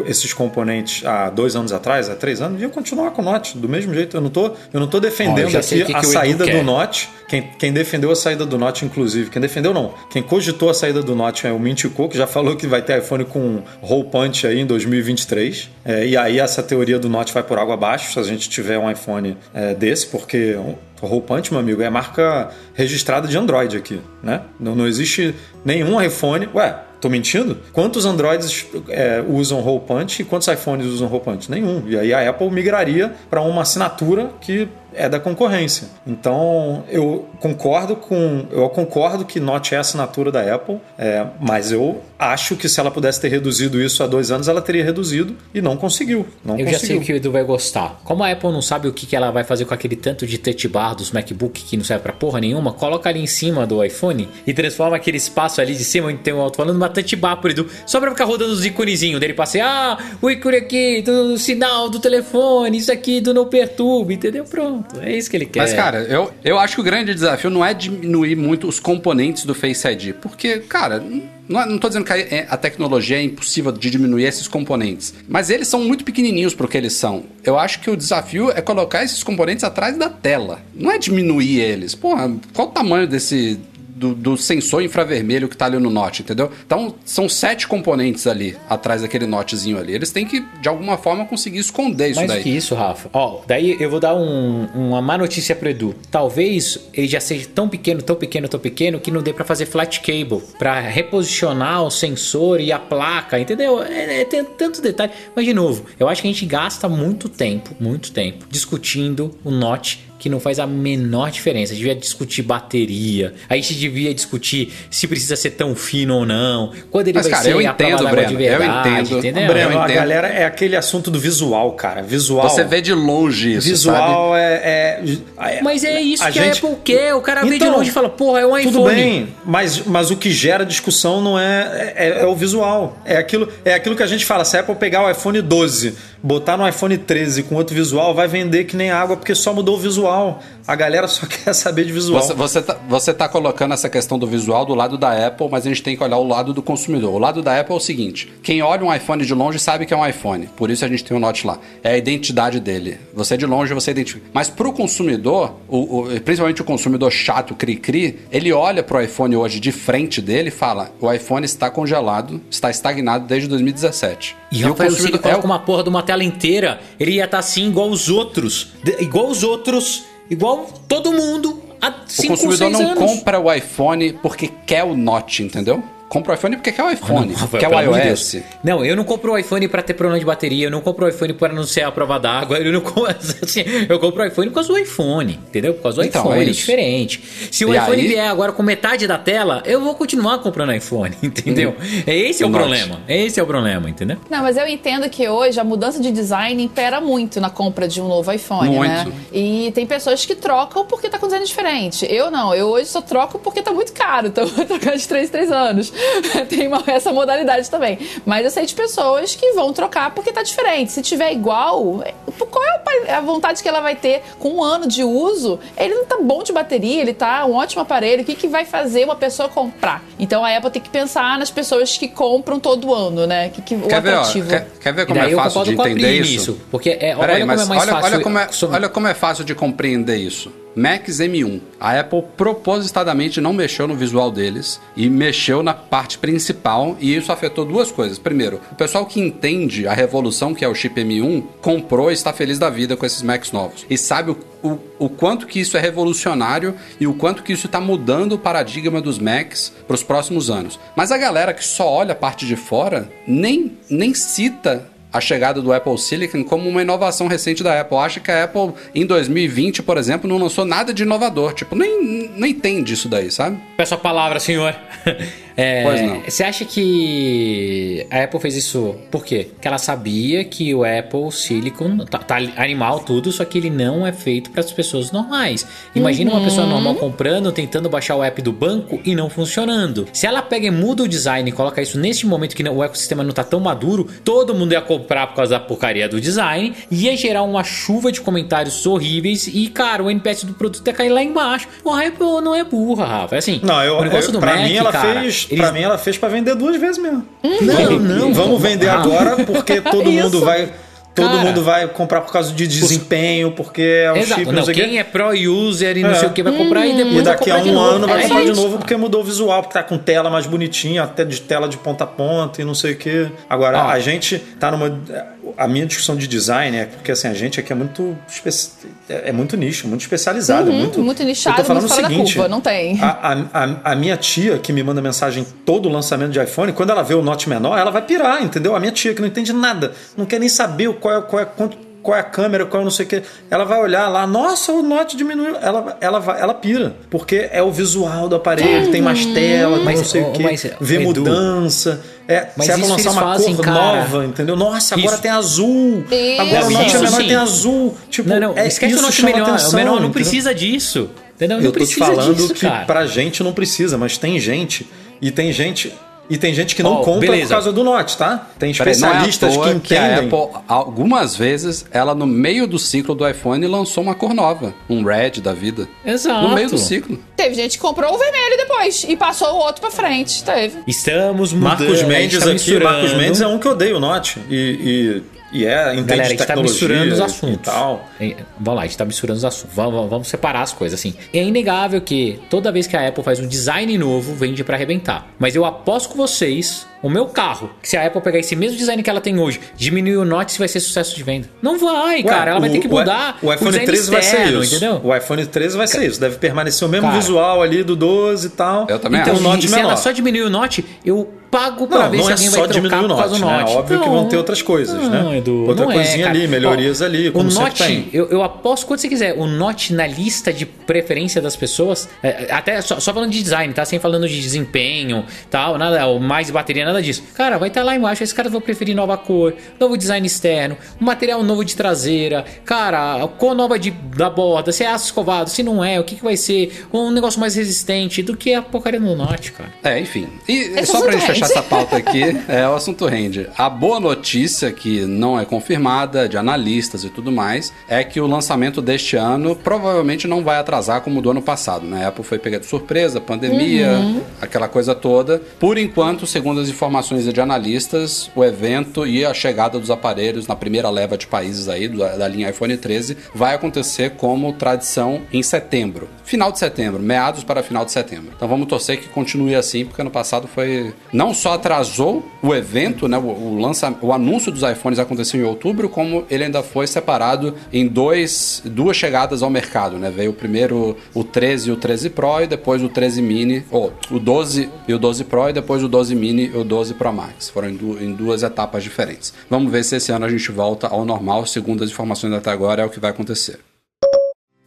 esses componentes há dois anos atrás, há três anos, ia continuar com o Note do mesmo jeito. Eu não tô, eu não tô defendendo aqui que a que saída do. Note. Quem, quem defendeu a saída do Note, inclusive, quem defendeu não, quem cogitou a saída do Note é o Mintico, que já falou que vai ter iPhone com hole punch aí em 2023. É, e aí essa teoria do Note vai por água abaixo se a gente tiver um iPhone é, desse, porque hole punch, meu amigo, é marca registrada de Android aqui, né? Não, não existe nenhum iPhone. Ué, Tô mentindo? Quantos Androids é, usam hole punch e quantos iPhones usam hole punch? Nenhum. E aí a Apple migraria para uma assinatura que é da concorrência. Então eu concordo com, eu concordo que Note é a assinatura da Apple, é, mas eu acho que se ela pudesse ter reduzido isso há dois anos, ela teria reduzido e não conseguiu. Não Eu conseguiu. já sei o que o Edu vai gostar. Como a Apple não sabe o que que ela vai fazer com aquele tanto de touch bar dos MacBook que não serve pra porra nenhuma, coloca ali em cima do iPhone e transforma aquele espaço ali de cima onde tem o alto-falando numa touch bar pro Edu. Só pra ficar rodando os iconezinhos dele. Passei, ah, o ícone aqui do sinal do telefone, isso aqui do não perturbe, entendeu? Pronto. É isso que ele quer. Mas, cara, eu, eu acho que o grande desafio não é diminuir muito os componentes do Face ID. Porque, cara, não, é- não tô dizendo que a, a tecnologia é impossível de diminuir esses componentes. Mas eles são muito pequenininhos pro que eles são. Eu acho que o desafio é colocar esses componentes atrás da tela. Não é diminuir eles. Porra, qual o tamanho desse. Do, do sensor infravermelho que tá ali no Note, entendeu? Então, são sete componentes ali, atrás daquele Notezinho ali. Eles têm que, de alguma forma, conseguir esconder isso Mais daí. que isso, Rafa. Ó, daí eu vou dar um- uma má notícia pro Edu. Talvez ele já seja tão pequeno, tão pequeno, tão pequeno que não dê pra fazer flat cable, Pra reposicionar o sensor e a placa, entendeu? É, é, tem tanto detalhe. Mas de novo, eu acho que a gente gasta muito tempo, muito tempo discutindo o Note que não faz a menor diferença. A gente devia discutir bateria, a gente devia discutir se precisa ser tão fino ou não, quando ele Mas, vai cara, ser eu a entendo, de Breno, eu verdade, entendo. entendeu? Breno, Eu a entendo. galera é aquele assunto do visual, cara. Visual. Você vê de longe isso, sabe? visual é, é- é- Mas é isso a que a gente- Apple quer. O cara vê de Então, longe e fala, porra, é um iPhone. Tudo bem, mas, mas o que gera discussão não é, é, é o visual. É aquilo, é aquilo que a gente fala. Se a Apple pegar o iPhone 12, botar no iPhone 13 com outro visual, vai vender que nem água, porque só mudou o visual pessoal. A galera só quer saber de visual. Você, você, tá, você tá colocando essa questão do visual do lado da Apple, mas a gente tem que olhar o lado do consumidor. O lado da Apple é o seguinte: quem olha um iPhone de longe sabe que é um iPhone. Por isso a gente tem o Note lá. É a identidade dele. Você de longe, você identifica. Mas pro consumidor, o, o- principalmente o consumidor chato, cri-cri, ele olha pro iPhone hoje de frente dele e fala: o iPhone está congelado, está estagnado desde 2017. E, o se ele consumidor. coloca é o- uma porra de uma tela inteira, ele ia estar assim igual os outros. De- igual os outros. Igual todo mundo há O 5 ou consumidor 6 não anos. compra o iPhone porque quer o Note, entendeu? Compra o iPhone porque quer o iPhone, Rafael, quer o iOS. Deus. Não, eu não compro o iPhone pra ter problema de bateria, eu não compro o iPhone para não ser a prova d'água, eu não compro, assim, eu compro o iPhone por causa do iPhone, entendeu? Por causa do Então, iPhone, é é diferente. Se o E iPhone aí- vier agora com metade da tela, eu vou continuar comprando iPhone, entendeu? É esse é o Note. problema. Esse é o problema, entendeu? Não, mas eu entendo que hoje a mudança de design impera muito na compra de um novo iPhone, Muito. né? E tem pessoas que trocam porque tá com design diferente. Eu não, eu hoje só troco porque tá muito caro, então eu vou trocar de 3 3 anos. tem uma- essa modalidade também. Mas eu sei de pessoas que vão trocar porque tá diferente. Se tiver igual, qual é o pa- a vontade que ela vai ter com um ano de uso? Ele não tá bom de bateria, ele tá um ótimo aparelho. O que, que vai fazer uma pessoa comprar? Então a Apple tem que pensar nas pessoas que compram todo ano, né? Que, que, o Quer ver, ó, quer, quer ver como é fácil de entender isso? porque é, Peraí, olha como é mais olha, fácil. olha, como é, olha como é fácil de compreender isso. Macs M1. A Apple propositadamente não mexeu no visual deles e mexeu na parte principal e isso afetou duas coisas. Primeiro, o pessoal que entende a revolução que é o chip M1 comprou e está feliz da vida com esses Macs novos. E sabe o, o, o quanto que isso é revolucionário e o quanto que isso está mudando o paradigma dos Macs para os próximos anos. Mas a galera que só olha a parte de fora nem, nem cita a chegada do Apple Silicon como uma inovação recente da Apple. Acha que a Apple, em 2020, por exemplo, não lançou nada de inovador. Tipo, nem, nem entende isso daí, sabe? Peço a palavra, senhor. É, Pois não. Você acha que a Apple fez isso por quê? Porque ela sabia que o Apple Silicon tá, tá animal tudo, só que ele não é feito para as pessoas normais. Imagina uma pessoa normal comprando, tentando baixar o app do banco e não funcionando. Se ela pega e muda o design e coloca isso neste momento que não- o ecossistema não tá tão maduro, todo mundo ia comprar por causa da porcaria do design, ia gerar uma chuva de comentários horríveis e, cara, o NPS do produto ia cair lá embaixo. O Apple não é burra, Rafa. É assim, Não, eu, o negócio eu do pra Mac, mim ela cara, fez, eles- para mim ela fez para vender duas vezes mesmo. Não, não. Vamos vender Ah. agora porque todo mundo vai todo Cara. mundo vai comprar por causa de desempenho, porque é o Exato. chip, não, Não, quem é pro user e não É. sei o que vai comprar e depois E vai daqui a um novo. ano vai É comprar de isso. novo porque mudou o visual, porque tá com tela mais bonitinha, até de tela de ponta a ponta e não sei o que. Agora, Ó. a gente tá numa. A minha discussão de design é porque assim, a gente aqui é muito. É muito nicho, muito especializado. Uhum, muito, muito nichado, Eu tô falando o seguinte, curva, não tem. A, a, a- minha tia, que me manda mensagem todo lançamento de iPhone, quando ela vê o Note menor, ela vai pirar, entendeu? A minha tia, que não entende nada, não quer nem saber o- qual é, qual é, quanto- qual é a câmera, qual é não sei o que. Ela vai olhar lá, nossa, o Note diminuiu. Ela, ela, vai, ela pira, porque é o visual do aparelho, tem mais tela, Mas, não sei o que, mas, vê Edu, mudança. É, mas se ela isso lançar eles uma fazem, cor cara. nova, entendeu? Nossa, agora Isso. tem azul. Isso. Agora o Note menor tem azul. Tipo, Não, não, é, esquece isso o Note menor. atenção, o menor não entendeu? precisa disso. Entendeu? Eu não tô te precisa falando disso, que cara. pra gente não precisa, mas tem gente e tem gente e tem gente que não Ó, compra beleza. por causa do Note, tá? Tem é especialistas toa que que a entendem. Apple, algumas vezes, ela no meio do ciclo do iPhone lançou uma cor nova, um red da vida. Exato. No meio do ciclo. Teve gente que comprou o vermelho depois e passou o outro pra frente. Teve. Estamos mudando. Marcos a gente Mendes tá aqui, misturando. Marcos Mendes é um que odeia o Note e, e, e é entende Galera, a gente tá tecnologia misturando os assuntos. tal. É, Vamos lá, a gente tá misturando os assuntos. Vamos, vamos- vamos separar as coisas, assim. É inegável que toda vez que a Apple faz um design novo, vende pra arrebentar. Mas eu aposto com vocês, o meu carro, que se a Apple pegar esse mesmo design que ela tem hoje, diminuir o Note, vai ser sucesso de venda. Não vai, Ué, cara. Ela vai o- ter que o- mudar O, iPhone design 13 vai ser isso. entendeu? O iPhone 13 vai ser isso. Deve permanecer o mesmo Cara. visual ali do 12 e tal. Eu também então, acho. o Note e se menor. ela só diminuir o Note, eu pago pra Não, ver não se é alguém só vai trocar diminuir o por causa Note, do né? Note. Óbvio que vão ter outras coisas, não, né? Edu, Outra não é, coisinha cara. ali, melhorias Ó, ali, como o Note, tem. Eu, eu aposto quanto você quiser, o Note na lista de preferência das pessoas, é, até só, só falando de design, tá? Sem falando de desempenho, tal, nada, ou mais bateria, nada disso. Cara, vai estar lá embaixo, esses caras vão preferir nova cor, novo design externo, um material novo de traseira, cara, a cor nova de, da borda, se é aço escovado, se não é, o que, que vai ser, um negócio mais resistente do que a porcaria do Note, cara. É, enfim. E Esse só pra gente fechar rende. essa pauta aqui, é, o assunto rende. A boa notícia, que não é confirmada, de analistas e tudo mais, é que o lançamento deste ano provavelmente não vai atrasar como o do ano passado, né? A Apple foi pegada de surpresa, pandemia, aquela coisa toda. Por enquanto, segundo as informações de analistas, o evento e a chegada dos aparelhos na primeira leva de países aí, da, da linha iPhone 13, vai acontecer como tradição em setembro. Final de setembro, meados para final de setembro. Então vamos torcer que continue assim, porque ano passado foi. Não não só atrasou o evento, né, o, o, lança, o anúncio dos iPhones aconteceu em outubro, como ele ainda foi separado em dois, duas chegadas ao mercado, né? Veio primeiro o 13 e o 13 Pro e depois o 13 Mini, ou o 12 e o 12 Pro e depois o 12 Mini e o 12 Pro Max. Foram em, du em duas etapas diferentes. Vamos ver se esse ano a gente volta ao normal, segundo as informações até agora é o que vai acontecer.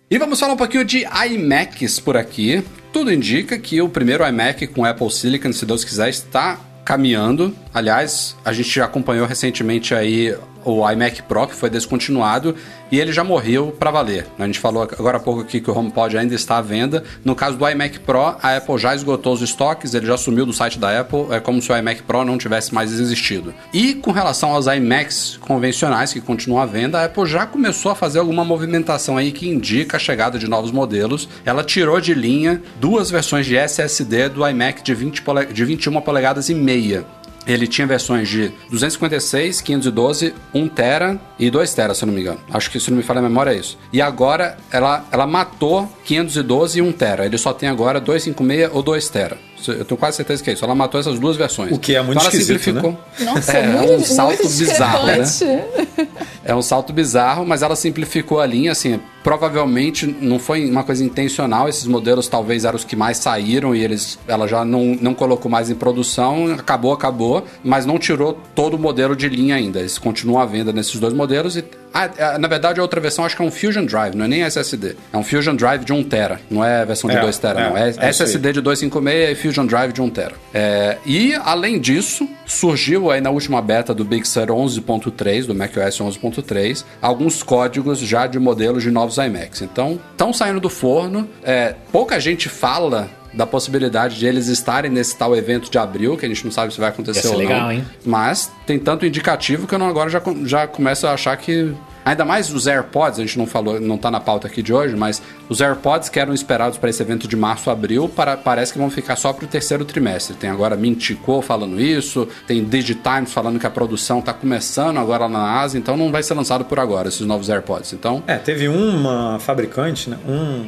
E vamos falar um pouquinho de iMacs por aqui. Tudo indica que o primeiro iMac com Apple Silicon, se Deus quiser, está caminhando. Aliás, a gente acompanhou recentemente aí o iMac Pro, que foi descontinuado, e ele já morreu para valer. A gente falou agora há pouco aqui que o HomePod ainda está à venda. No caso do iMac Pro, a Apple já esgotou os estoques, ele já sumiu do site da Apple, é como se o iMac Pro não tivesse mais existido. E com relação aos iMacs convencionais que continuam à venda, a Apple já começou a fazer alguma movimentação aí que indica a chegada de novos modelos. Ela tirou de linha duas versões de SSD do iMac de, 20 pole... de 21 polegadas e meia. Ele tinha versões de 256, 512, 1 tera e 2 tera, se eu não me engano. Acho que se não me falha a memória é isso. E agora ela, ela matou 512 e 1 tera. Ele só tem agora 256 ou 2 tera. Eu tenho quase certeza que é isso. Ela matou essas duas versões. O que é muito então ela esquisito, simplificou. né? Nossa, É, muito, um salto muito bizarro, né? É um salto bizarro, mas ela simplificou a linha, assim, provavelmente não foi uma coisa intencional, esses modelos talvez eram os que mais saíram e eles, ela já não, não colocou mais em produção, acabou, acabou, mas não tirou todo o modelo de linha ainda, eles continuam à venda nesses dois modelos e, ah, ah, na verdade a outra versão acho que é um Fusion Drive, não é nem SSD, é um Fusion Drive de 1 tera, não é a versão de É, 2 tera, é, não, é, é. SSD de 256 e Fusion Drive de 1 tera. É, e, além disso, surgiu aí na última beta do Big Sur 11.3, do macOS 11.3, alguns códigos já de modelos de novos iMacs. Então, estão saindo do forno. É, pouca gente fala da possibilidade de eles estarem nesse tal evento de abril, que a gente não sabe se vai acontecer ou legal, não. hein? Mas tem tanto indicativo que eu não, agora já, já começo a achar que. Ainda mais os AirPods, a gente não falou, não tá na pauta aqui de hoje, mas os AirPods que eram esperados para esse evento de março, abril, para, parece que vão ficar só para o terceiro trimestre. Tem agora Mintico falando isso, tem Digitimes falando que a produção tá começando agora lá na Ásia, então não vai ser lançado por agora esses novos AirPods. Então, É, teve uma fabricante, né? Um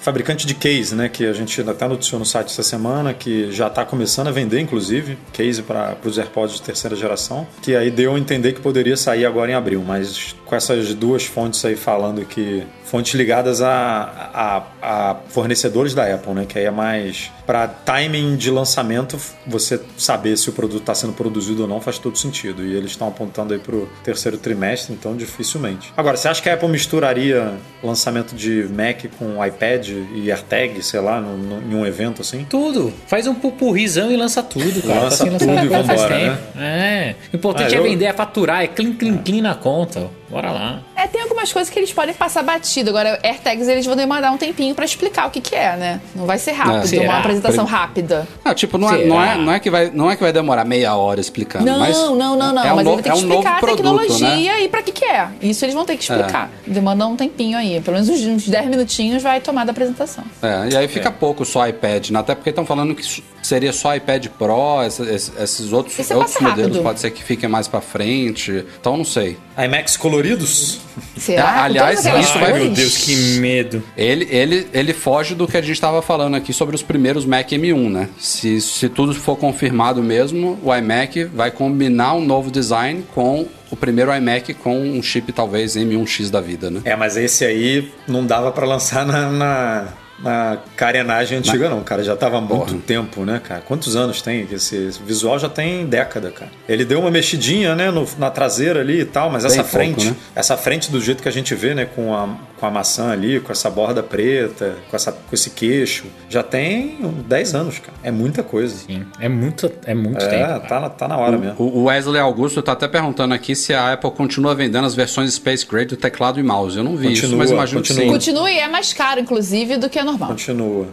fabricante de case, né? Que a gente até noticiou no site essa semana, que já está começando a vender, inclusive, case para os AirPods de terceira geração, que aí deu a entender que poderia sair agora em abril, mas com essas duas fontes aí falando que fontes ligadas a, a, a fornecedores da Apple, né? Que aí é mais para timing de lançamento, você saber se o produto está sendo produzido ou não faz todo sentido. E eles estão apontando aí para o terceiro trimestre, então dificilmente. Agora, você acha que a Apple misturaria lançamento de Mac com iPad e AirTag, sei lá, no- no- em um evento assim? Tudo. Faz um pupurrizão e lança tudo, cara. Lança lançar tudo e vambora, tempo. É. O importante Ah, é eu- vender, é faturar, é clean, clean, clean na conta. Bora lá. É, tem algumas coisas que eles podem passar batido. Agora, AirTags, eles vão demandar um tempinho pra explicar o que que é, né? Não vai ser rápido, É. uma apresentação rápida. Ah, tipo, não é, não, é, não, é que vai, não é que vai demorar meia hora explicando. Não, mas não, não, não. É um, mas no- ele vai ter é que um novo explicar a produto, tecnologia né? e pra que que é. Isso eles vão ter que explicar. Demanda um tempinho aí. Pelo menos uns, uns 10 minutinhos vai tomar da apresentação. É, e aí fica pouco só iPad, né? Até porque estão falando que seria só iPad Pro, essa- esse- esses outros, Esse outros modelos pode ser que fiquem mais pra frente. Então não sei. iMacs coloridos? Será? Aliás, isso vai-? Meu Deus, que medo. Ele, ele, ele foge do que a gente estava falando aqui sobre os primeiros Mac M1, né? Se, se tudo for confirmado mesmo, o iMac vai combinar um novo design com o primeiro iMac com um chip talvez M1X da vida, né? É, mas esse aí não dava pra lançar na, na, na carenagem antiga, não, cara. Já tava há muito Porra. tempo, né, cara? Quantos anos tem? Esse, esse visual já tem década, cara. Ele deu uma mexidinha, né, no- na traseira ali e tal, mas essa pouco, frente, né? essa frente do jeito que a gente vê, né, com a, com a maçã ali, com essa borda preta, com, essa, com esse queixo, já tem 10 anos, cara. É muita coisa. Sim, é muito, é muito É, tempo. cara. tá, na- tá na hora mesmo. O o Wesley Augusto tá até perguntando aqui se a Apple continua vendendo as versões Space Gray do teclado e mouse. Eu não vi isso, Continua, mas imagino continua. que sim. Continua e é mais caro, inclusive, do que a normal. Continua.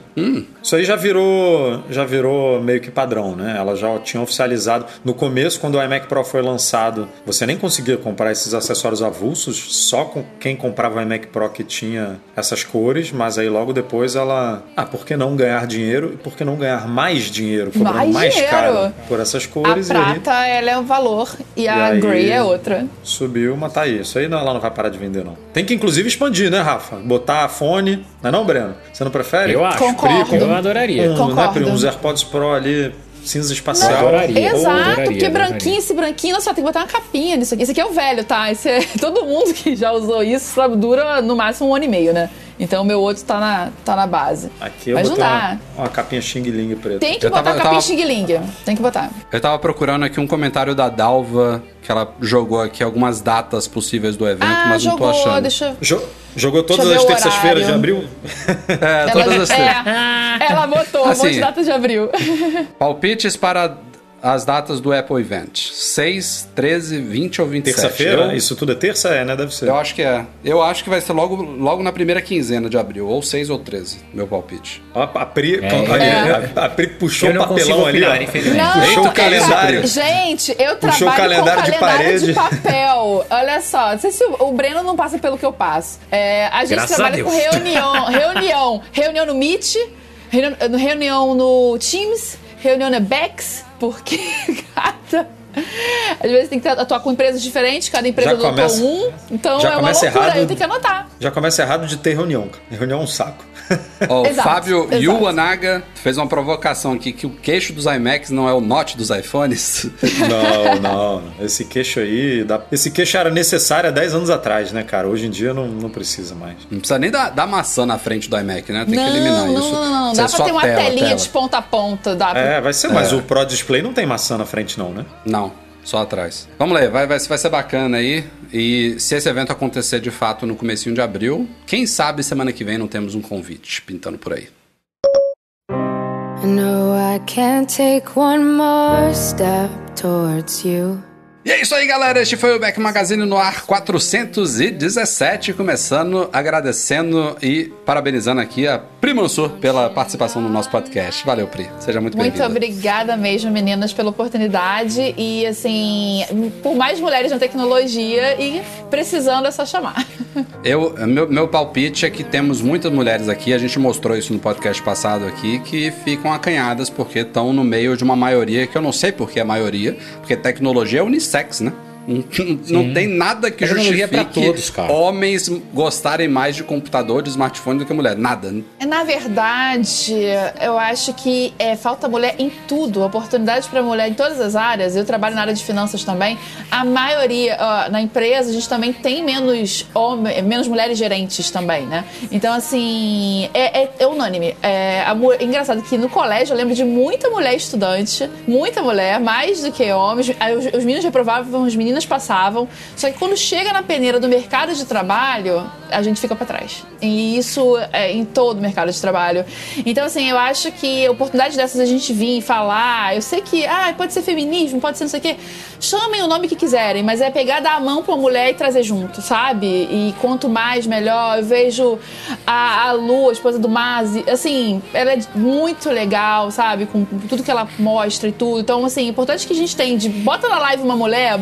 Isso aí já virou, já virou meio que padrão, né? Ela já tinha oficializado. No começo, quando o iMac Pro foi lançado, você nem conseguia comprar esses acessórios avulsos, só com quem comprava o iMac Pro que tinha essas cores, mas aí logo depois ela. Ah, por que não ganhar dinheiro e por que não ganhar mais dinheiro? Cobrando Mais mais, dinheiro? caro por essas A cores e aí prata, ela é um valor e a aí- grey é outra. subiu, mas tá aí. Isso aí não, ela não vai parar de vender, não. Tem que inclusive expandir, né, Rafa? Botar fone. Não é não, Breno? Você não prefere? Eu acho. Concordo. Pri, Eu adoraria. um, né, Concordo. Pri, uns AirPods Pro ali cinza espacial. adoraria. Ou- Exato, adoraria, porque adoraria. branquinho, esse branquinho, nossa, tem que botar uma capinha nisso aqui. Esse aqui é o velho, tá? Esse é, todo mundo que já usou isso sabe, dura no máximo um ano e meio, né? Então o meu outro tá na, tá na base. Aqui eu Mas não botei dá. uma, uma capinha Xing Ling preta. Tem que Eu botar tava- capinha tava- Xing Ling. Tem que botar. Eu tava procurando aqui um comentário da Dalva, que ela jogou aqui algumas datas possíveis do evento, Ah, mas não tô jogou, achando. deixa eu... Jo- jogou todas Deixa eu as terças-feiras de abril? É, todas as é, ela botou um Assim. monte de data de abril. Palpites para as datas do Apple Event: 6, 13, 20 ou 27. Terça-feira? Eu, Isso tudo é terça? É, né? Deve ser. eu acho que é. Eu acho que vai ser logo, logo na primeira quinzena de abril, ou 6 ou 13, meu palpite. Ó, A Pri, É, olha, é. a, a Pri puxou o não papelão ali, opinar, infelizmente. Não, Puxou o eu calendário. tra- Gente, eu Puxou o trabalho calendário com de calendário de, parede. papel. Olha só, não sei se o, o Breno não passa pelo que eu passo. É, a gente Graças a trabalha com reunião, reunião, reunião no Meet, reunião, reunião no Teams, reunião na Bex, porque cada às vezes tem que atuar com empresas diferentes, cada empresa adotou um, então já é uma loucura, errado. eu tenho que anotar. Já começa errado de ter reunião. Reunião é um saco. Ó, o Exato, Fábio exato. Yuanaga fez uma provocação aqui que o queixo dos iMacs não é o note dos iPhones. Não, não. Esse queixo aí. dá- Esse queixo era necessário há 10 anos atrás, né, cara? Hoje em dia não, não precisa mais. Não precisa nem da, da maçã na frente do iMac, né? Tem não, que eliminar não, isso. não, não, não. É Dá pra ter uma tela, telinha tela. de ponta a ponta. Dá pra... É, vai ser, mas o Pro Display não tem maçã na frente, não, né? Não, só atrás. Vamos lá, vai, vai, vai ser bacana aí. E se esse evento acontecer de fato no comecinho de abril, quem sabe semana que vem não temos um convite pintando por aí. Know I can't take one more step towards you. E é isso aí, galera. Este foi o Back Magazine no ar 417. Começando agradecendo e parabenizando aqui a Pri Mansur pela participação no nosso podcast. Valeu, Pri. Seja muito Muito bem-vinda. obrigada mesmo, meninas, pela oportunidade. E, assim, por mais mulheres na tecnologia e precisando é só chamar. Eu, meu, meu palpite é que temos muitas mulheres aqui, a gente mostrou isso no podcast passado aqui, que ficam acanhadas porque estão no meio de uma maioria que eu não sei por que é maioria, porque tecnologia é unissex, né? Não, não tem nada que é justifique pra todos, cara. homens gostarem mais de computador, de smartphone do que mulher. Nada. Na verdade, eu acho que é, falta mulher em tudo, oportunidade para mulher em todas as áreas. Eu trabalho na área de finanças também. A maioria, ó, na empresa, a gente também tem menos, homem, menos mulheres gerentes também, né? Então, assim, é, é- é unânime. É, a mu- engraçado que no colégio eu lembro de muita mulher estudante, muita mulher, mais do que homens. Os, os meninos reprovavam, as meninas passavam. Só que quando chega na peneira do mercado de trabalho, a gente fica para trás. E isso é em todo o mercado de trabalho. Então, assim, eu acho que oportunidades dessas a gente vir falar, eu sei que ah, pode ser feminismo, pode ser não sei o quê. Chamem o nome que quiserem, mas é pegar, dar a mão pra uma mulher e trazer junto, sabe? E quanto mais, melhor. Eu vejo a, a Lu, a esposa do Mazi, assim, ela é muito legal, sabe? Com tudo que ela mostra e tudo. Então, assim, importante que a gente tem de bota na live uma mulher,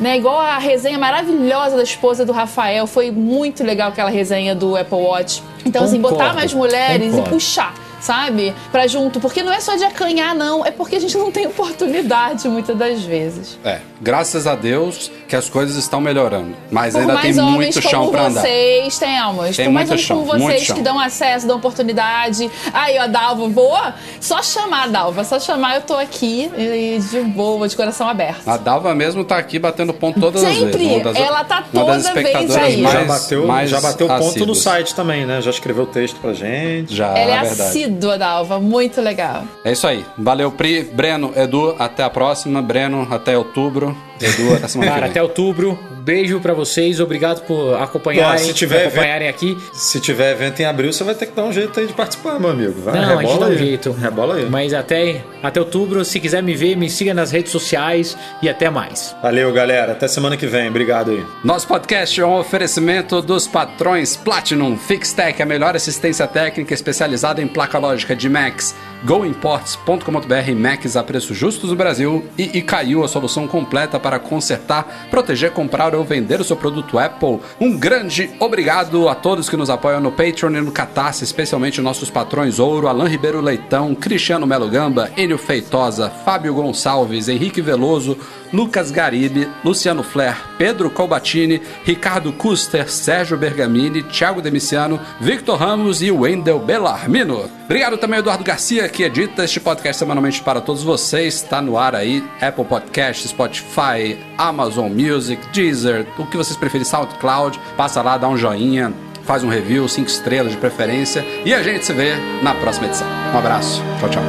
né? Igual a resenha maravilhosa da esposa do Rafael. Foi muito legal aquela resenha do Apple Watch. Então, assim, botar Concordo, mais mulheres concordo. e puxar. Sabe? Pra junto. Porque não é só de acanhar, não. É porque a gente não tem oportunidade muitas das vezes. É, graças a Deus que as coisas estão melhorando. Mas Por ainda tem muito chão como pra andar. vocês temos. Tem Por mais muito homens como chão, muito vocês chão. que dão acesso, dão oportunidade. Aí, ó, Dalva, boa. Só chamar, Dalva. Só chamar, eu tô aqui e de boa, de coração aberto. A Dalva mesmo tá aqui batendo ponto todas as Sempre. vezes. Uma das- Ela tá toda vez aí. Mais, já bateu, mais já bateu ponto no site também, né? Já escreveu texto pra gente. Já, Ela é verdade. assídua, Dalva. Muito legal. É isso aí. Valeu, Pri. Breno, Edu, até a próxima. Breno, até outubro. Edu, até semana Cara, que até outubro. Beijo pra vocês. Obrigado por acompanharem, se tiver por acompanharem aqui. Se tiver evento em abril, você vai ter que dar um jeito aí de participar, meu amigo. Vai, Não, a gente dá um aí. jeito. Rebola aí. Mas até, até outubro, se quiser me ver, me siga nas redes sociais e até mais. Valeu, galera. Até semana que vem. Obrigado aí. Nosso podcast é um oferecimento dos patrões Platinum Fixtech, a melhor assistência técnica especializada em placa lógica de Macs, goimports.com.br, Macs a preços justos no Brasil e Icaiu, a solução completa para consertar, proteger, comprar ou vender o seu produto Apple. Um grande obrigado a todos que nos apoiam no Patreon e no Catarse, especialmente nossos patrões Ouro, Alain Ribeiro Leitão, Cristiano Melo Gamba, Enio Feitosa, Fábio Gonçalves, Henrique Veloso, Lucas Garibe, Luciano Flair, Pedro Colbatini, Ricardo Custer, Sérgio Bergamini, Thiago Demiciano, Victor Ramos e Wendel Bellarmino. Obrigado também ao Eduardo Garcia, que edita este podcast semanalmente para todos vocês. Está no ar aí, Apple Podcast, Spotify, Amazon Music, Deezer, o que vocês preferem, SoundCloud. Passa lá, dá um joinha, faz um review, cinco estrelas de preferência. E a gente se vê na próxima edição. Um abraço. Tchau, tchau.